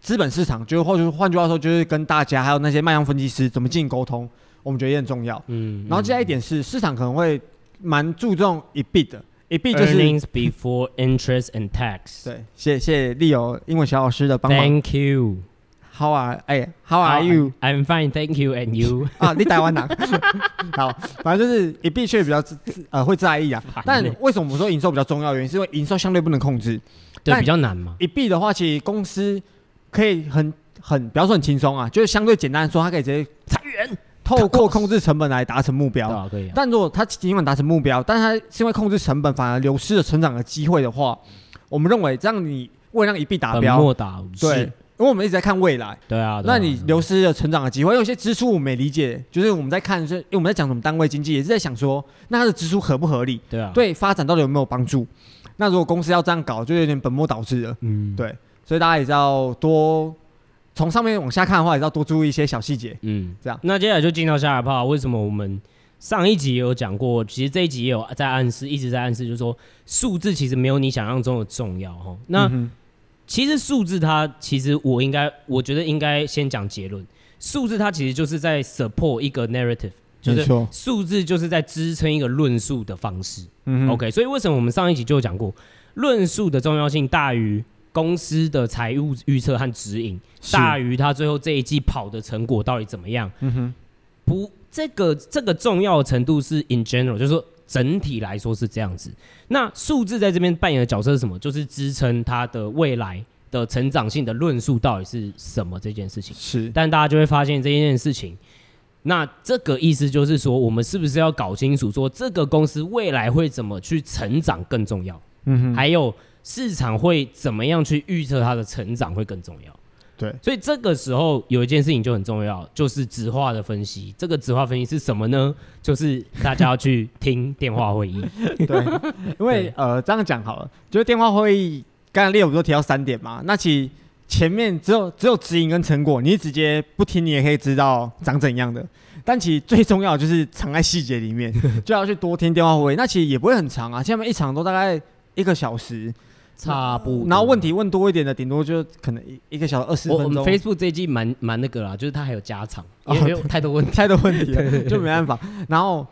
[SPEAKER 2] 资本市场，就是或者换句话说，就是跟大家还有那些卖方分析师怎么进行沟通，我们觉得也很重要，嗯，然后接下来一点是市场可能会蛮注重 EBIT 的，EBIT 就是
[SPEAKER 1] earnings before interest and tax，
[SPEAKER 2] 对，谢谢 Leo 英文小老师的帮忙
[SPEAKER 1] ，Thank you。
[SPEAKER 2] How are 哎，How are you?
[SPEAKER 1] I'm fine, thank you. And you?
[SPEAKER 2] 啊，你台湾人。好，反正就是也的确实比较呃会在意啊。但为什么我们说营收比较重要？原因是因为营收相对不能控制，
[SPEAKER 1] 对，比较难嘛。
[SPEAKER 2] 一币的话，其实公司可以很很，不要说很轻松啊，就是相对简单说，它可以直接
[SPEAKER 1] 裁员，
[SPEAKER 2] 透过控制成本来达成目标。
[SPEAKER 1] 啊，可以。
[SPEAKER 2] 但如果它尽管达成目标，但是它是因为控制成本，反而流失了成长的机会的话，我们认为这样你为了让一币达标，对。因为我们一直在看未来，
[SPEAKER 1] 对啊，
[SPEAKER 2] 那你流失了成长的机会。有些支出我们没理解，就是我们在看，是因为我们在讲什么单位经济，也是在想说，那它的支出合不合理？对啊，对发展到底有没有帮助？那如果公司要这样搞，就有点本末倒置了。嗯，对，所以大家也是要多从上面往下看的话，也是要多注意一些小细节。嗯，这样。
[SPEAKER 1] 那接下来就进到下一趴，为什么我们上一集也有讲过，其实这一集也有在暗示，一直在暗示，就是说数字其实没有你想象中的重要哈。那、嗯其实数字它其实我应该我觉得应该先讲结论，数字它其实就是在 support 一个 narrative，就是数字就是在支撑一个论述的方式。嗯，OK，所以为什么我们上一集就有讲过，论述的重要性大于公司的财务预测和指引，大于它最后这一季跑的成果到底怎么样？嗯哼，不，这个这个重要的程度是 in general，就是说。整体来说是这样子，那数字在这边扮演的角色是什么？就是支撑它的未来的成长性的论述到底是什么这件事情。是，但大家就会发现这件事情，那这个意思就是说，我们是不是要搞清楚说这个公司未来会怎么去成长更重要？嗯哼，还有市场会怎么样去预测它的成长会更重要。
[SPEAKER 2] 对，
[SPEAKER 1] 所以这个时候有一件事情就很重要，就是直化的分析。这个直化分析是什么呢？就是大家要去听电话会议。
[SPEAKER 2] 对，因为呃这样讲好了，就是电话会议，刚才列我不是提到三点嘛？那其实前面只有只有指引跟成果，你直接不听，你也可以知道长怎样的。但其实最重要的就是藏在细节里面，就要去多听电话会议。那其实也不会很长啊，下面一场都大概一个小时。
[SPEAKER 1] 差不多，
[SPEAKER 2] 然后问题问多一点的，顶多就可能一一个小时二十分钟。我们
[SPEAKER 1] Facebook 这一季蛮蛮那个啦，就是它还有加长，也没有太多问题，
[SPEAKER 2] 太多问题了，就没办法。然后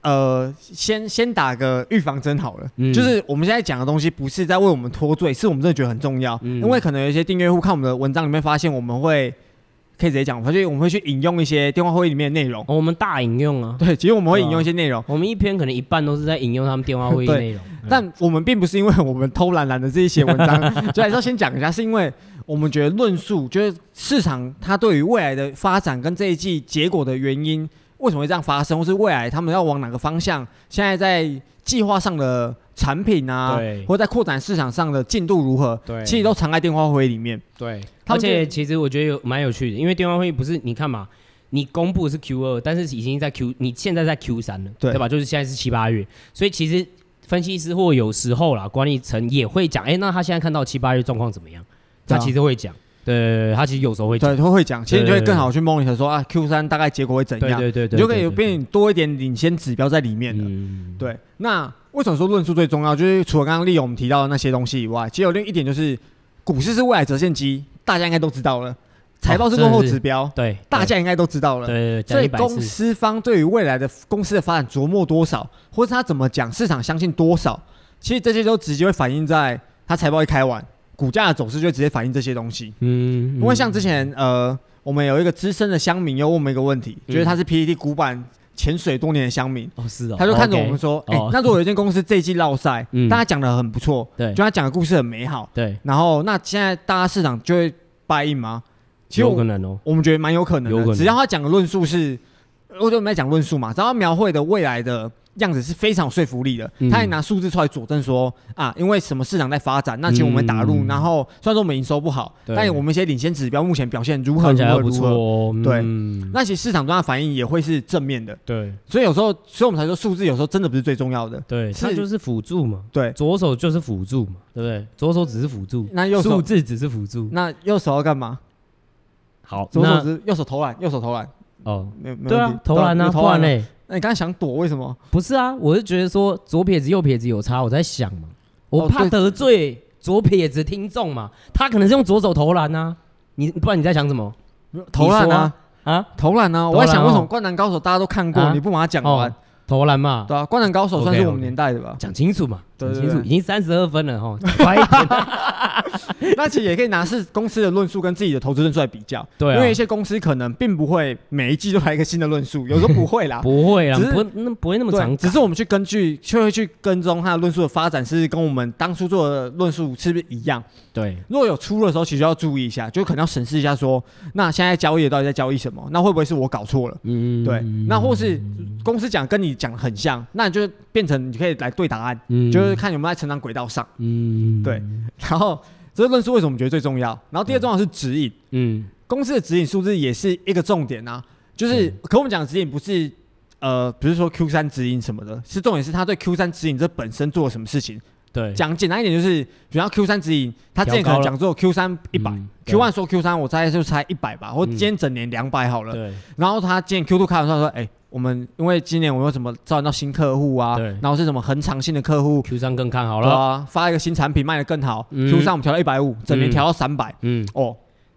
[SPEAKER 2] 呃，先先打个预防针好了，嗯、就是我们现在讲的东西不是在为我们脱罪，是我们真的觉得很重要。嗯、因为可能有一些订阅户看我们的文章里面发现我们会可以直接讲，而且我们会去引用一些电话会议里面的内容。
[SPEAKER 1] 哦，我们大引用啊。
[SPEAKER 2] 对，其实我们会引用一些内容。
[SPEAKER 1] 我们一篇可能一半都是在引用他们电话会议内容。
[SPEAKER 2] 但我们并不是因为我们偷懒懒的自己写文章，就还是要先讲一下，是因为我们觉得论述，就是市场它对于未来的发展跟这一季结果的原因，为什么会这样发生，或是未来他们要往哪个方向，现在在计划上的产品啊，对，或者在扩展市场上的进度如何，对，其实都藏在电话会议里面。
[SPEAKER 1] 对，而且其实我觉得有蛮有趣的，因为电话会议不是你看嘛，你公布的是 Q 二，但是已经在 Q，你现在在 Q 三了，对，对吧？就是现在是七八月，所以其实。分析师或有时候啦，管理层也会讲，哎、欸，那他现在看到七八月状况怎么样？他其实会讲，对，他其实有时候会讲，
[SPEAKER 2] 对，他会讲。其实你就会更好去 monitor 说啊，Q 三大概结果会怎样？对对对，就可以变多一点领先指标在里面的。对，那为什么说论述最重要？就是除了刚刚利用我们提到的那些东西以外，其实有另一点就是，股市是未来折现机，大家应该都知道了。财报是落后指标，对，大家应该都知道了。对，对，对，所以公司方对于未来的公司的发展琢磨多少，或是他怎么讲，市场相信多少，其实这些都直接会反映在他财报一开完，股价的走势就直接反映这些东西。嗯，因为像之前呃，我们有一个资深的乡民又问我们一个问题，嗯、觉得他是 PTT 古板潜水多年的乡民，哦是哦，他就看着我们说，哎、那如果有一间公司这一季落赛，嗯，大家讲的很不错，对，就他讲的故事很美好，对，然后那现在大家市场就会 buy in 吗？其实有可能哦，我们觉得蛮有可能的。只要他讲的论述是，我就没讲论述嘛，只要他描绘的未来的样子是非常有说服力的，嗯、他也拿数字出来佐证说啊，因为什么市场在发展，那请我们打入，嗯、然后虽然说我们营收不好，对。但我们一些领先指标目前表现如何如何如何，嗯、对，那其实市场端的反应也会是正面的，对，所以有时候，所以我们才说数字有时候真的不是最重要的，对，它是就是辅助嘛，对，左手就是辅助嘛，对不对？左手只是辅助，那右手数字只是辅助，那右手要干嘛？好，左手是右手投篮，右手投篮。哦，没有对啊，投篮啊，投篮嘞。那你刚才想躲，为什么？不是啊，我是觉得说左撇子右撇子有差，我在想嘛，我怕得罪左撇子听众嘛，他可能是用左手投篮啊。你不然你在想什么？投篮啊啊，投篮啊！我在想为什么《灌篮高手》大家都看过，你不把它讲完？投篮嘛，对啊，《灌篮高手》算是我们年代的吧？讲清楚嘛，讲清楚，已经三十二分了哈，快一点。那其实也可以拿是公司的论述跟自己的投资论述来比较，对，因为一些公司可能并不会每一季都来一个新的论述，有时候不会啦，不会啦，只是不那不会那么长，只是我们去根据，就会去跟踪它的论述的发展是跟我们当初做的论述是不是一样？对，如果有出入的时候，其实要注意一下，就可能要审视一下说，那现在交易到底在交易什么？那会不会是我搞错了？嗯，对，那或是公司讲跟你讲的很像，那你就变成你可以来对答案，就是看有没有在成长轨道上，嗯，对，然后。这个论述为什么我们觉得最重要？然后第二重要是指引，嗯，公司的指引数字也是一个重点啊。就是，嗯、可我们讲的指引不是，呃，不是说 Q 三指引什么的，是重点是他对 Q 三指引这本身做了什么事情。对，讲简单一点就是，比方 Q 三指引，他之前可能讲说 Q 三一百，Q one 说 Q 三，我猜就猜一百吧，或今天整年两百好了。对，然后他今天 Q two 开完之后说，哎。我们因为今年我们有什么招揽到新客户啊？然后是什么恒长性的客户？Q 三更看好了，啊，发一个新产品卖得更好。嗯、Q 三我们调到一百五，整年调到三百。嗯，哦，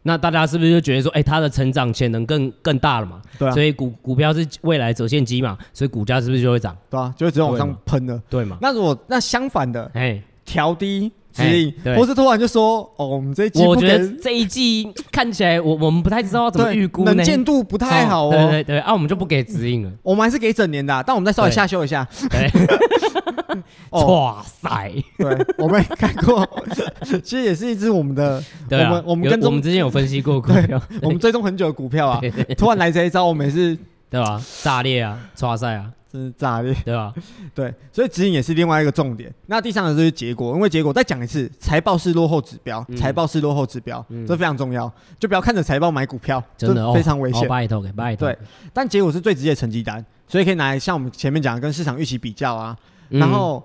[SPEAKER 2] 那大家是不是就觉得说，哎，它的成长潜能更更大了嘛？对啊，所以股股票是未来折现机嘛，所以股价是不是就会涨？对啊，就会直接往上喷了。对嘛？那如果那相反的，哎，调低。指引，或是突然就说：“哦，我们这一季，我觉得这一季看起来，我我们不太知道怎么预估，能见度不太好哦。对对对，啊，我们就不给指引了，我们还是给整年的，但我们再稍微下修一下。对，哇塞，对，我们看过，其实也是一只我们的，我们我们跟踪，我们之前有分析过股票，我们追踪很久的股票啊，突然来这一招，我们也是对吧？炸裂啊，哇塞啊！”是炸裂，对吧？对，所以指引也是另外一个重点。那第三个就是结果，因为结果再讲一次，财报是落后指标，财报是落后指标，这非常重要。就不要看着财报买股票，真的非常危险。拜托，拜托。对，但结果是最直接的成绩单，所以可以拿来像我们前面讲的，跟市场预期比较啊，然后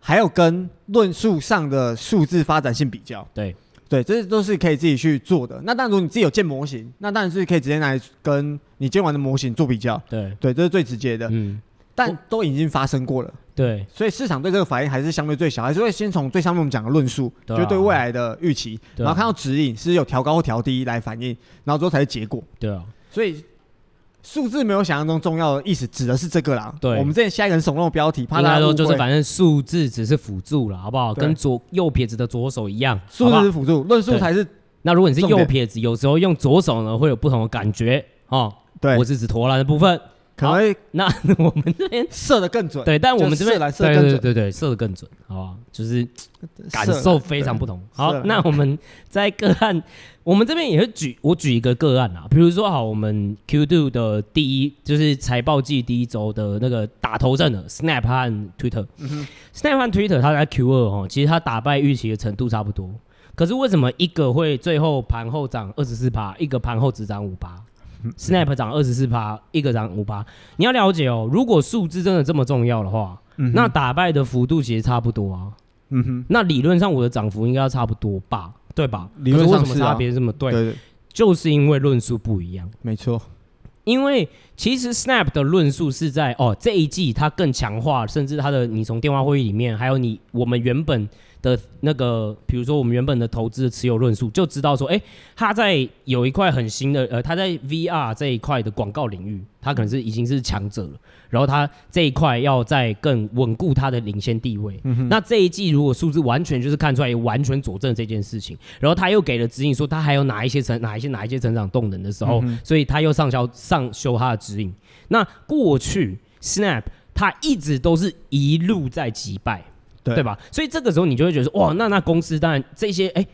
[SPEAKER 2] 还有跟论述上的数字发展性比较。对。对，这些都是可以自己去做的。那当然，如果你自己有建模型，那当然是可以直接拿来跟你建完的模型做比较。对，对，这是最直接的。嗯。但都已经发生过了，对，所以市场对这个反应还是相对最小，还是会先从最上面我们讲的论述，啊、就对未来的预期，啊、然后看到指引是有调高或调低来反应，然后之后才是结果，对啊，所以数字没有想象中重要的意思，指的是这个啦。对，我们之前下一个很耸动的标题，怕大家说就是反正数字只是辅助了，好不好？跟左右撇子的左手一样，数字是辅助，论述才是
[SPEAKER 1] 那如果你是右撇子，有时候用左手呢会有不同的感觉哦。
[SPEAKER 2] 对，
[SPEAKER 1] 我是指投篮的部分。
[SPEAKER 2] 可能会
[SPEAKER 1] 那 我们这边
[SPEAKER 2] 射的更准，
[SPEAKER 1] 对，但我们这边
[SPEAKER 2] 来射更准，对
[SPEAKER 1] 对对对，射的更准，好吧，就是感受非常不同。好，那我们在个案，我们这边也会举，我举一个个案啊，比如说好，我们 Q2 的第一就是财报季第一周的那个打头阵的 Snap 和 Twitter，Snap、嗯、和 Twitter 它在 Q2 哦，其实它打败预期的程度差不多，可是为什么一个会最后盘后涨二十四趴，一个盘后只涨五趴？Snap 涨二十四趴，一个涨五趴。你要了解哦，如果数字真的这么重要的话，嗯、那打败的幅度其实差不多啊。嗯哼，那理论上我的涨幅应该要差不多吧？对吧？理论上为什么差别这么对？对，对，就是因为论述不一样。没错，因为其实 Snap 的论述是在哦这一季它更强化，甚至它的你从电话会议里面，还有你我们原本。的那个，比如说我们原本的投资的持有论述，就知道说，哎、欸，他在有一块很新的，呃，他在 VR 这一块的广告领域，他可能是已经是强者了。然后他这一块要在更稳固他的领先地位。嗯、那这一季如果数字完全就是看出来，完全佐证这件事情，然后他又给了指引说他还有哪一些成哪一些哪一些成长动能的时候，嗯、所以他又上修上修他的指引。那过去 Snap 它一直都是一路在击败。对，对吧？所以这个时候你就会觉得说，哇，那那公司当然这些哎，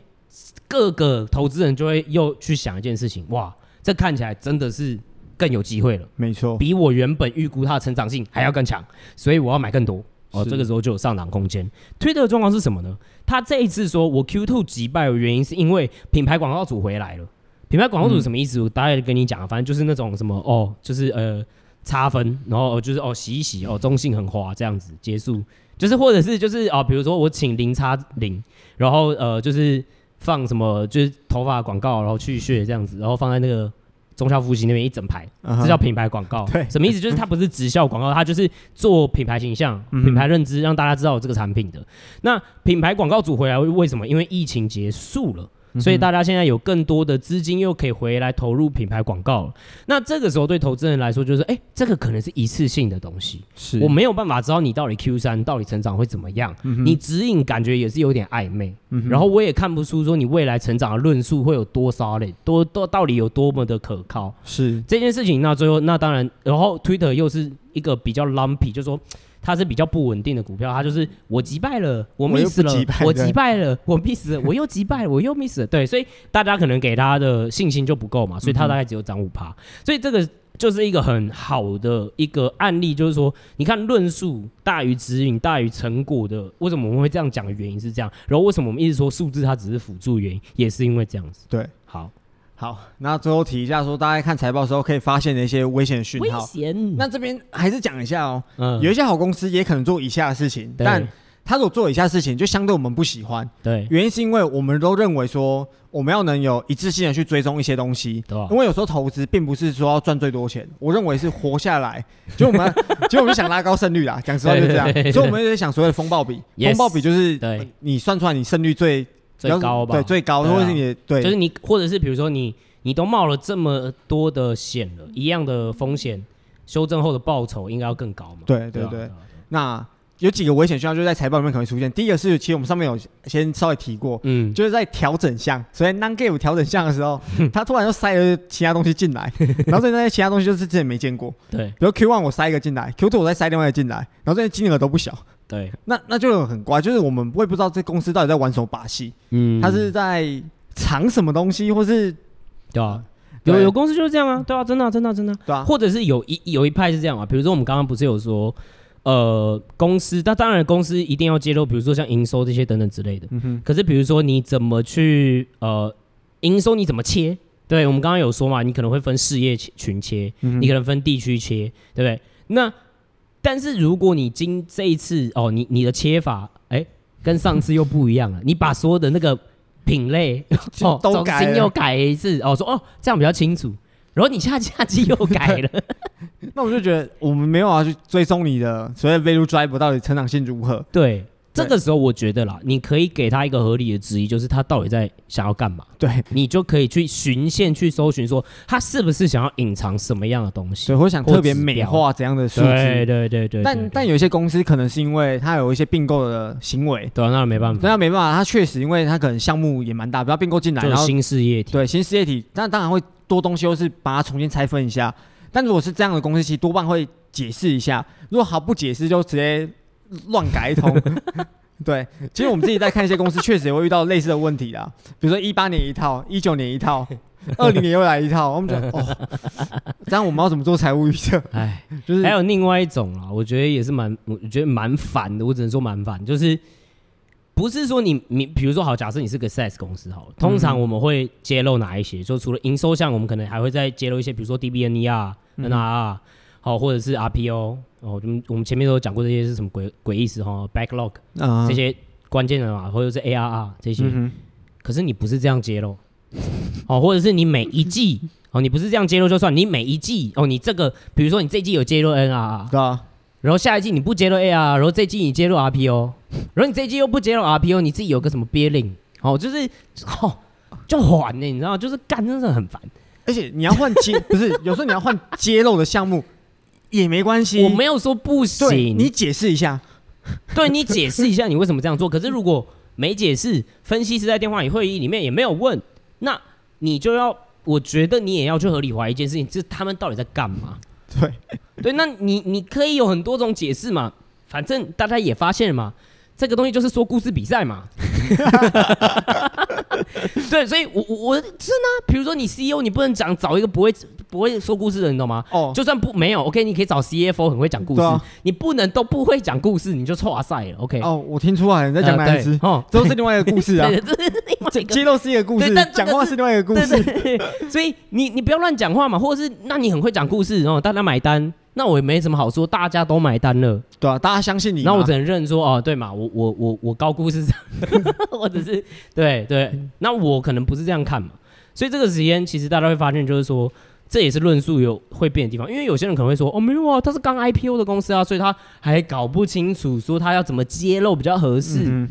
[SPEAKER 1] 各个投资人就会又去想一件事情，哇，这看起来真的是更有机会了。没错，比我原本预估它的成长性还要更强，所以我要买更多。哦，这个时候就有上涨空间。Twitter 的状况是什么呢？他这一次说我 Q2 击败的原因是因为品牌广告主回来了。品牌广告主什么意思？嗯、我大概跟你讲，反正就是那种什么哦，就是呃差分，然后就是哦洗一洗哦中性很滑这样子结束。就是或者是就是哦，比如说我请零差零，然后呃就是放什么就是头发广告，然后去屑这样子，然后放在那个中校复习那边一整排，uh-huh. 这叫品牌广告。对，什么意思？就是它不是直销广告，它就是做品牌形象、品牌认知，让大家知道有这个产品的。那品牌广告组回来为什么？因为疫情结束了。所以大家现在有更多的资金，又可以回来投入品牌广告了。那这个时候对投资人来说，就是哎、欸，这个可能是一次性的东西，是我没有办法知道你到底 Q 三到底成长会怎么样。嗯、你指引感觉也是有点暧昧、嗯，然后我也看不出说你未来成长的论述会有多少嘞，多多到底有多么的可靠。是这件事情，那最后那当然，然后 Twitter 又是一个比较 lumpy，就是说。它是比较不稳定的股票，它就是我击败了，我 miss 了，我击败了，我 miss 了，我又击败了，我又 miss 了，对，所以大家可能给他的信心就不够嘛，所以它大概只有涨五趴，所以这个就是一个很好的一个案例，就是说，你看论述大于指引大于成果的，为什么我们会这样讲的原因是这样，然后为什么我们一直说数字它只是辅助原因，也是因为这样子，对，好。好，那最后提一下说，大家看财报的时候可以发现的一些危险讯号。危险。那这边还是讲一下哦、喔嗯，有一些好公司也可能做以下的事情，但他如果做以下的事情，就相对我们不喜欢。对。原因是因为我们都认为说，我们要能有一致性的去追踪一些东西。对。因为有时候投资并不是说要赚最多钱，我认为是活下来。就我们，就我们想拉高胜率啦。讲实话就这样。所以我们也想所谓的风暴比。风暴比就是，对，你算出来你胜率最。最高吧，对，最高，或者是你对，就是你，或者是比如说你，你都冒了这么多的险了，一样的风险，修正后的报酬应该要更高嘛？对对对。那有几个危险讯号，就是在财报里面可能会出现。第一个是，其实我们上面有先稍微提过，嗯，就是在调整项，所以 non-GAAP 调整项的时候，他突然又塞了其他东西进来，然后这那些其他东西就是之前没见过，对，比如 Q one 我塞一个进来，Q two 我再塞另外一个进来，然后这些金额都不小。对，那那就很怪，就是我们我也不知道这公司到底在玩什么把戏，嗯，他是在藏什么东西，或是对啊，有有公司就是这样啊，对啊，真的、啊、真的、啊、真的、啊，对啊，或者是有一有一派是这样啊，比如说我们刚刚不是有说，呃，公司，那当然公司一定要揭露，比如说像营收这些等等之类的，可是比如说你怎么去呃营收你怎么切？对，我们刚刚有说嘛，你可能会分事业群切，嗯、你可能分地区切，对不对？那但是如果你今这一次哦，你你的切法哎，跟上次又不一样了，你把所有的那个品类哦都改新，又改一次哦，说哦这样比较清楚，然后你下下季又改了，那我就觉得我们没有要去追踪你的所谓 value driver 到底成长性如何？对，这个时候我觉得啦，你可以给他一个合理的质疑，就是他到底在想要干嘛？
[SPEAKER 2] 对，
[SPEAKER 1] 你就可以去循线去搜寻，说他是不是想要隐藏什么样的东西？
[SPEAKER 2] 对，或想特别美化怎样的数据？
[SPEAKER 1] 对对对对。
[SPEAKER 2] 但但有一些公司可能是因为他有一些并购的行为，
[SPEAKER 1] 对，那没办法，
[SPEAKER 2] 那没办法，他确实因为他可能项目也蛮大，不要并购进来，然后
[SPEAKER 1] 新事业体，
[SPEAKER 2] 对新事业体，但当然会多东西，都是把它重新拆分一下。但如果是这样的公司，其实多半会解释一下。如果毫不解释，就直接乱改一通。对，其实我们自己在看一些公司，确实也会遇到类似的问题啦。比如说一八年一套，一九年一套，二零年又来一套，我们觉得哦，这样我们要怎么做财务预测？哎，就是
[SPEAKER 1] 还有另外一种啊，我觉得也是蛮，我觉得蛮烦的。我只能说蛮烦，就是不是说你你，比如说好，假设你是个 SaaS 公司好了，通常我们会揭露哪一些？就除了营收项，我们可能还会再揭露一些，比如说 DBNER、NRR，好，或者是 RPO。哦，我们我们前面都有讲过这些是什么鬼鬼意思哈？Backlog、uh. 这些关键的嘛，或者是 ARR 这些，嗯、可是你不是这样揭露，哦，或者是你每一季哦，你不是这样揭露就算，你每一季哦，你这个比如说你这季有揭露 NRR，对啊，然后下一季你不揭露 ARR，然后这季你揭露 RPO，然后你这季又不揭露 RPO，你自己有个什么 billing，哦，就是哦，就烦呢，你知道吗？就是干真的很烦，
[SPEAKER 2] 而且你要换揭，不是有时候你要换揭露的项目。也没关系，
[SPEAKER 1] 我没有说不行。
[SPEAKER 2] 你解释一下，
[SPEAKER 1] 对，你解释一下 你为什么这样做。可是如果没解释，分析师在电话与会议里面也没有问，那你就要，我觉得你也要去合理怀疑一件事情，就是他们到底在干嘛？
[SPEAKER 2] 对，
[SPEAKER 1] 对，那你你可以有很多种解释嘛，反正大家也发现了嘛，这个东西就是说故事比赛嘛。对，所以我我我是呢，比如说你 CEO，你不能讲找一个不会。不会说故事的人，你懂吗？哦，就算不没有，OK，你可以找 CFO 很会讲故事。啊、你不能都不会讲故事，你就错啊赛了，OK。
[SPEAKER 2] 哦，我听出来你在讲哪一支？哦，这是另外一个故事啊。对，这是另外一个。揭露是一个故事，讲、这个、话是另外一个故事。对对对，
[SPEAKER 1] 所以你你不要乱讲话嘛，或者是那你很会讲故事，然后大家买单，那我也没什么好说，大家都买单了，
[SPEAKER 2] 对啊，大家相信你，
[SPEAKER 1] 那我只能认说哦，对嘛，我我我我高估是这样，或者是对对，那我可能不是这样看嘛，所以这个时间其实大家会发现就是说。这也是论述有会变的地方，因为有些人可能会说，哦，没有啊，他是刚 IPO 的公司啊，所以他还搞不清楚说他要怎么揭露比较合适。嗯、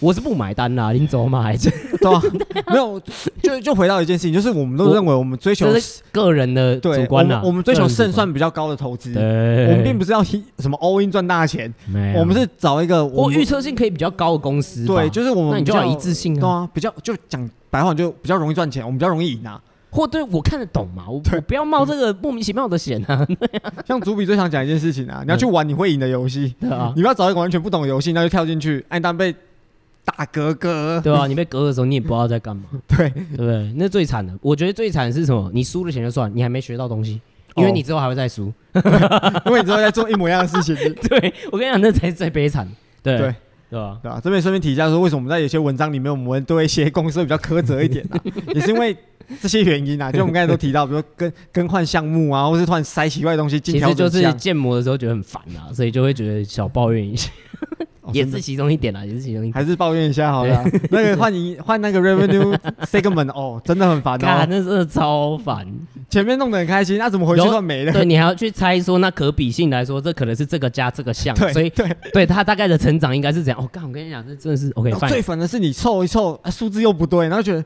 [SPEAKER 1] 我是不买单啦，林总买。这，
[SPEAKER 2] 对啊，没有，就就回到一件事情，就是我们都认为我们追求
[SPEAKER 1] 个人的主观
[SPEAKER 2] 我，我们追求胜算比较高的投资，对。我们并不是要什么 all in 赚大钱，没有。我们是找一个我
[SPEAKER 1] 预测性可以比较高的公司，
[SPEAKER 2] 对，就是我们比较
[SPEAKER 1] 一致性啊，
[SPEAKER 2] 对啊，比较就讲白话就比较容易赚钱，我们比较容易赢啊。
[SPEAKER 1] 或对我看得懂嘛？我我不要冒这个莫名其妙的险啊！
[SPEAKER 2] 像主笔最想讲一件事情啊，你要去玩你会赢的游戏，对啊，你不要找一个完全不懂的游戏，那就跳进去，哎，当被打格格，
[SPEAKER 1] 对啊，你被格的时候，你也不知道在干嘛，
[SPEAKER 2] 对
[SPEAKER 1] 对不对？那最惨的，我觉得最惨的是什么？你输了钱就算，你还没学到东西，因为你之后还会再输，
[SPEAKER 2] 因为你之后在做一模一样的事情。
[SPEAKER 1] 对，我跟你讲，那才是最悲惨。对对
[SPEAKER 2] 对吧？对吧？这边顺便提一下，说为什么我们在有些文章里面，我们都会写公司比较苛责一点啊，也是因为。这些原因啊，就我们刚才都提到，比如说更更换项目啊，或是突然塞奇怪的东西进
[SPEAKER 1] 其实就是建模的时候觉得很烦啊，所以就会觉得小抱怨一下，哦、也是其中一点啦，也是其中一点，
[SPEAKER 2] 还是抱怨一下好了。对 那个换你换那个 revenue segment 哦，真的很烦哦，
[SPEAKER 1] 那真的超烦。
[SPEAKER 2] 前面弄得很开心，那怎么回去算没了？
[SPEAKER 1] 对，你还要去猜说，那可比性来说，这可能是这个加这个项，对所以对对他大概的成长应该是怎样？哦，刚我跟你讲，这真的是 OK。
[SPEAKER 2] 最烦的是你凑一凑，啊，数字又不对，然后觉得。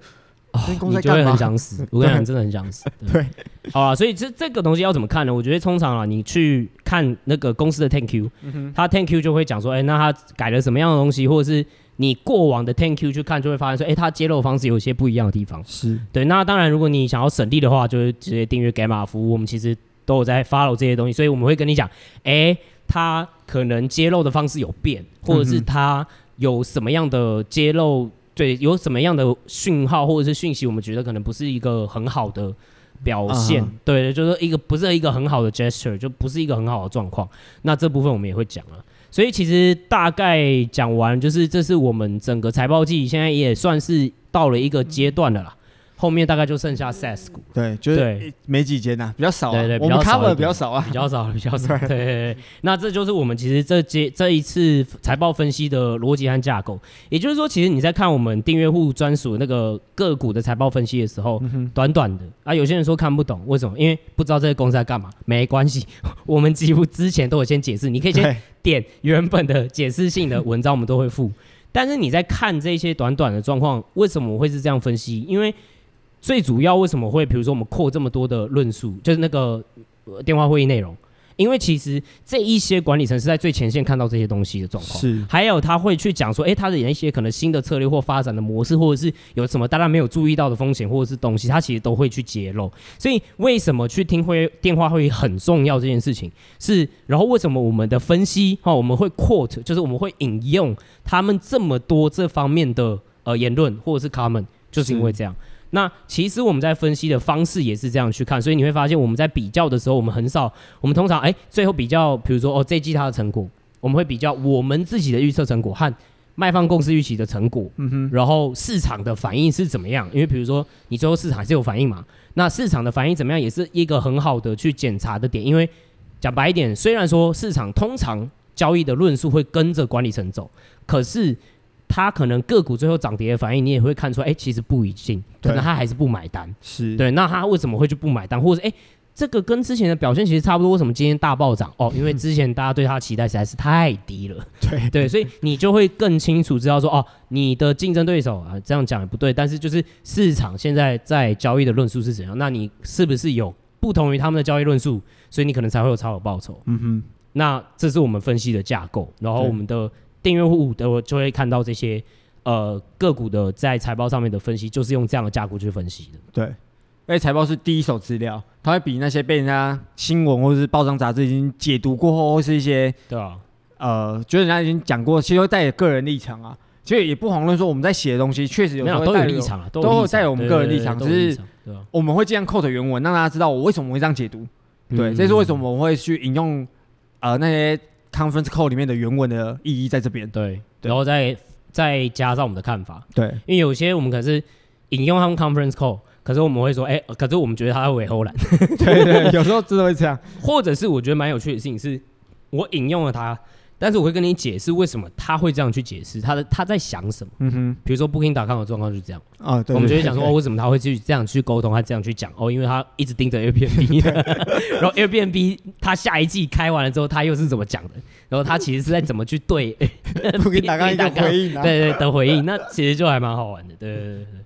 [SPEAKER 1] 就会很想死，我跟你讲，真的很想死。对，对好啊，所以这这个东西要怎么看呢？我觉得通常啊，你去看那个公司的 10Q，他 tank q 就会讲说，哎、欸，那他改了什么样的东西，或者是你过往的 tank q 去看，就会发现说，哎、欸，他揭露方式有一些不一样的地方。
[SPEAKER 2] 是
[SPEAKER 1] 对。那当然，如果你想要省力的话，就是直接订阅 Gamma 服务，我们其实都有在 follow 这些东西，所以我们会跟你讲，哎、欸，他可能揭露的方式有变，或者是他有什么样的揭露。对，有什么样的讯号或者是讯息，我们觉得可能不是一个很好的表现。Uh huh. 对，就是一个不是一个很好的 gesture，就不是一个很好的状况。那这部分我们也会讲了。所以其实大概讲完，就是这是我们整个财报季现在也算是到了一个阶段了啦。后面大概就剩下 SaaS 股。
[SPEAKER 2] 对，就是
[SPEAKER 1] 对
[SPEAKER 2] 没几间呐，比较少、啊。
[SPEAKER 1] 对对，
[SPEAKER 2] 我们 cover 比较
[SPEAKER 1] 较
[SPEAKER 2] 少啊，
[SPEAKER 1] 比较少，比较少。对对对，那这就是我们其实这节这一次财报分析的逻辑和架构。也就是说，其实你在看我们订阅户专属那个个股的财报分析的时候，嗯、短短的啊，有些人说看不懂，为什么？因为不知道这个公司在干嘛。没关系，我们几乎之前都有先解释，你可以先点原本的解释性的文章，我们都会附。但是你在看这些短短的状况，为什么我会是这样分析？因为最主要为什么会，比如说我们扩这么多的论述，就是那个电话会议内容。因为其实这一些管理层是在最前线看到这些东西的状况，
[SPEAKER 2] 是
[SPEAKER 1] 还有他会去讲说，哎，他的一些可能新的策略或发展的模式，或者是有什么大家没有注意到的风险或者是东西，他其实都会去揭露。所以为什么去听会电话会议很重要这件事情是，然后为什么我们的分析哈，我们会 quote，就是我们会引用他们这么多这方面的呃言论或者是 comment，就是因为这样。那其实我们在分析的方式也是这样去看，所以你会发现我们在比较的时候，我们很少，我们通常哎，最后比较，比如说哦这季它的成果，我们会比较我们自己的预测成果和卖方公司预期的成果，嗯哼，然后市场的反应是怎么样？因为比如说你最后市场还是有反应嘛，那市场的反应怎么样也是一个很好的去检查的点，因为讲白一点，虽然说市场通常交易的论述会跟着管理层走，可是。他可能个股最后涨跌的反应，你也会看出来，哎、欸，其实不一定，可能他还是不买单。
[SPEAKER 2] 是
[SPEAKER 1] 对，那他为什么会就不买单？或者，哎、欸，这个跟之前的表现其实差不多，为什么今天大暴涨？哦，因为之前大家对他的期待实在是太低了。
[SPEAKER 2] 对
[SPEAKER 1] 对，所以你就会更清楚知道说，哦，你的竞争对手啊，这样讲也不对，但是就是市场现在在交易的论述是怎样？那你是不是有不同于他们的交易论述？所以你可能才会有超额报酬。嗯哼，那这是我们分析的架构，然后我们的。订阅户的我就会看到这些呃个股的在财报上面的分析，就是用这样的架构去分析的。
[SPEAKER 2] 对，因为财报是第一手资料，它会比那些被人家新闻或者是报章杂志已经解读过后，或是一些
[SPEAKER 1] 对啊，
[SPEAKER 2] 呃，觉得人家已经讲过，其实会带有个人立场啊。其实也不遑论说我们在写的东西，确实有时候
[SPEAKER 1] 都有立场啊，
[SPEAKER 2] 都会带有我们个人立场，只是我们会尽量 quote 原文，让大家知道我为什么会这样解读。对，这是为什么我们会去引用呃那些。Conference call 里面的原文的意义在这边，
[SPEAKER 1] 对，然后再再加上我们的看法，
[SPEAKER 2] 对，
[SPEAKER 1] 因为有些我们可是引用他们 Conference call，可是我们会说，哎、欸，可是我们觉得他会伪后了，
[SPEAKER 2] 对，对对，有时候真的会这样，
[SPEAKER 1] 或者是我觉得蛮有趣的事情是，我引用了他。但是我会跟你解释为什么他会这样去解释，他的他在想什么。嗯哼，比如说 Booking.com 的状况就是这样啊，对，我们就会想说哦，为什么他会去这样去沟通，他这样去讲哦，因为他 一直盯着 Airbnb，然后 Airbnb 他下一季开完了之后，他又是怎么讲的？然后他其实是在怎么去对
[SPEAKER 2] Booking.com 一个回应，
[SPEAKER 1] 对对的回应，那其实就还蛮好玩的，对对对对。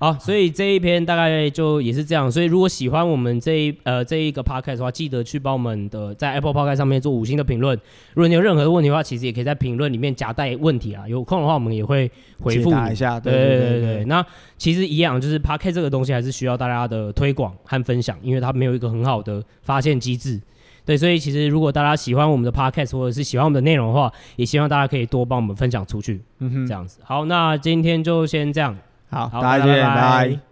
[SPEAKER 1] 好，所以这一篇大概就也是这样。所以如果喜欢我们这一呃这一个 podcast 的话，记得去帮我们的在 Apple Podcast 上面做五星的评论。如果你有任何的问题的话，其实也可以在评论里面夹带问题啊。有空的话，我们也会回复
[SPEAKER 2] 一下。
[SPEAKER 1] 对对对对，对。那其实一样，就是 podcast 这个东西还是需要大家的推广和分享，因为它没有一个很好的发现机制。对，所以其实如果大家喜欢我们的 podcast 或者是喜欢我们的内容的话，也希望大家可以多帮我们分享出去。嗯哼，这样子。好，那今天就先这样。
[SPEAKER 2] 好，大家见，拜拜。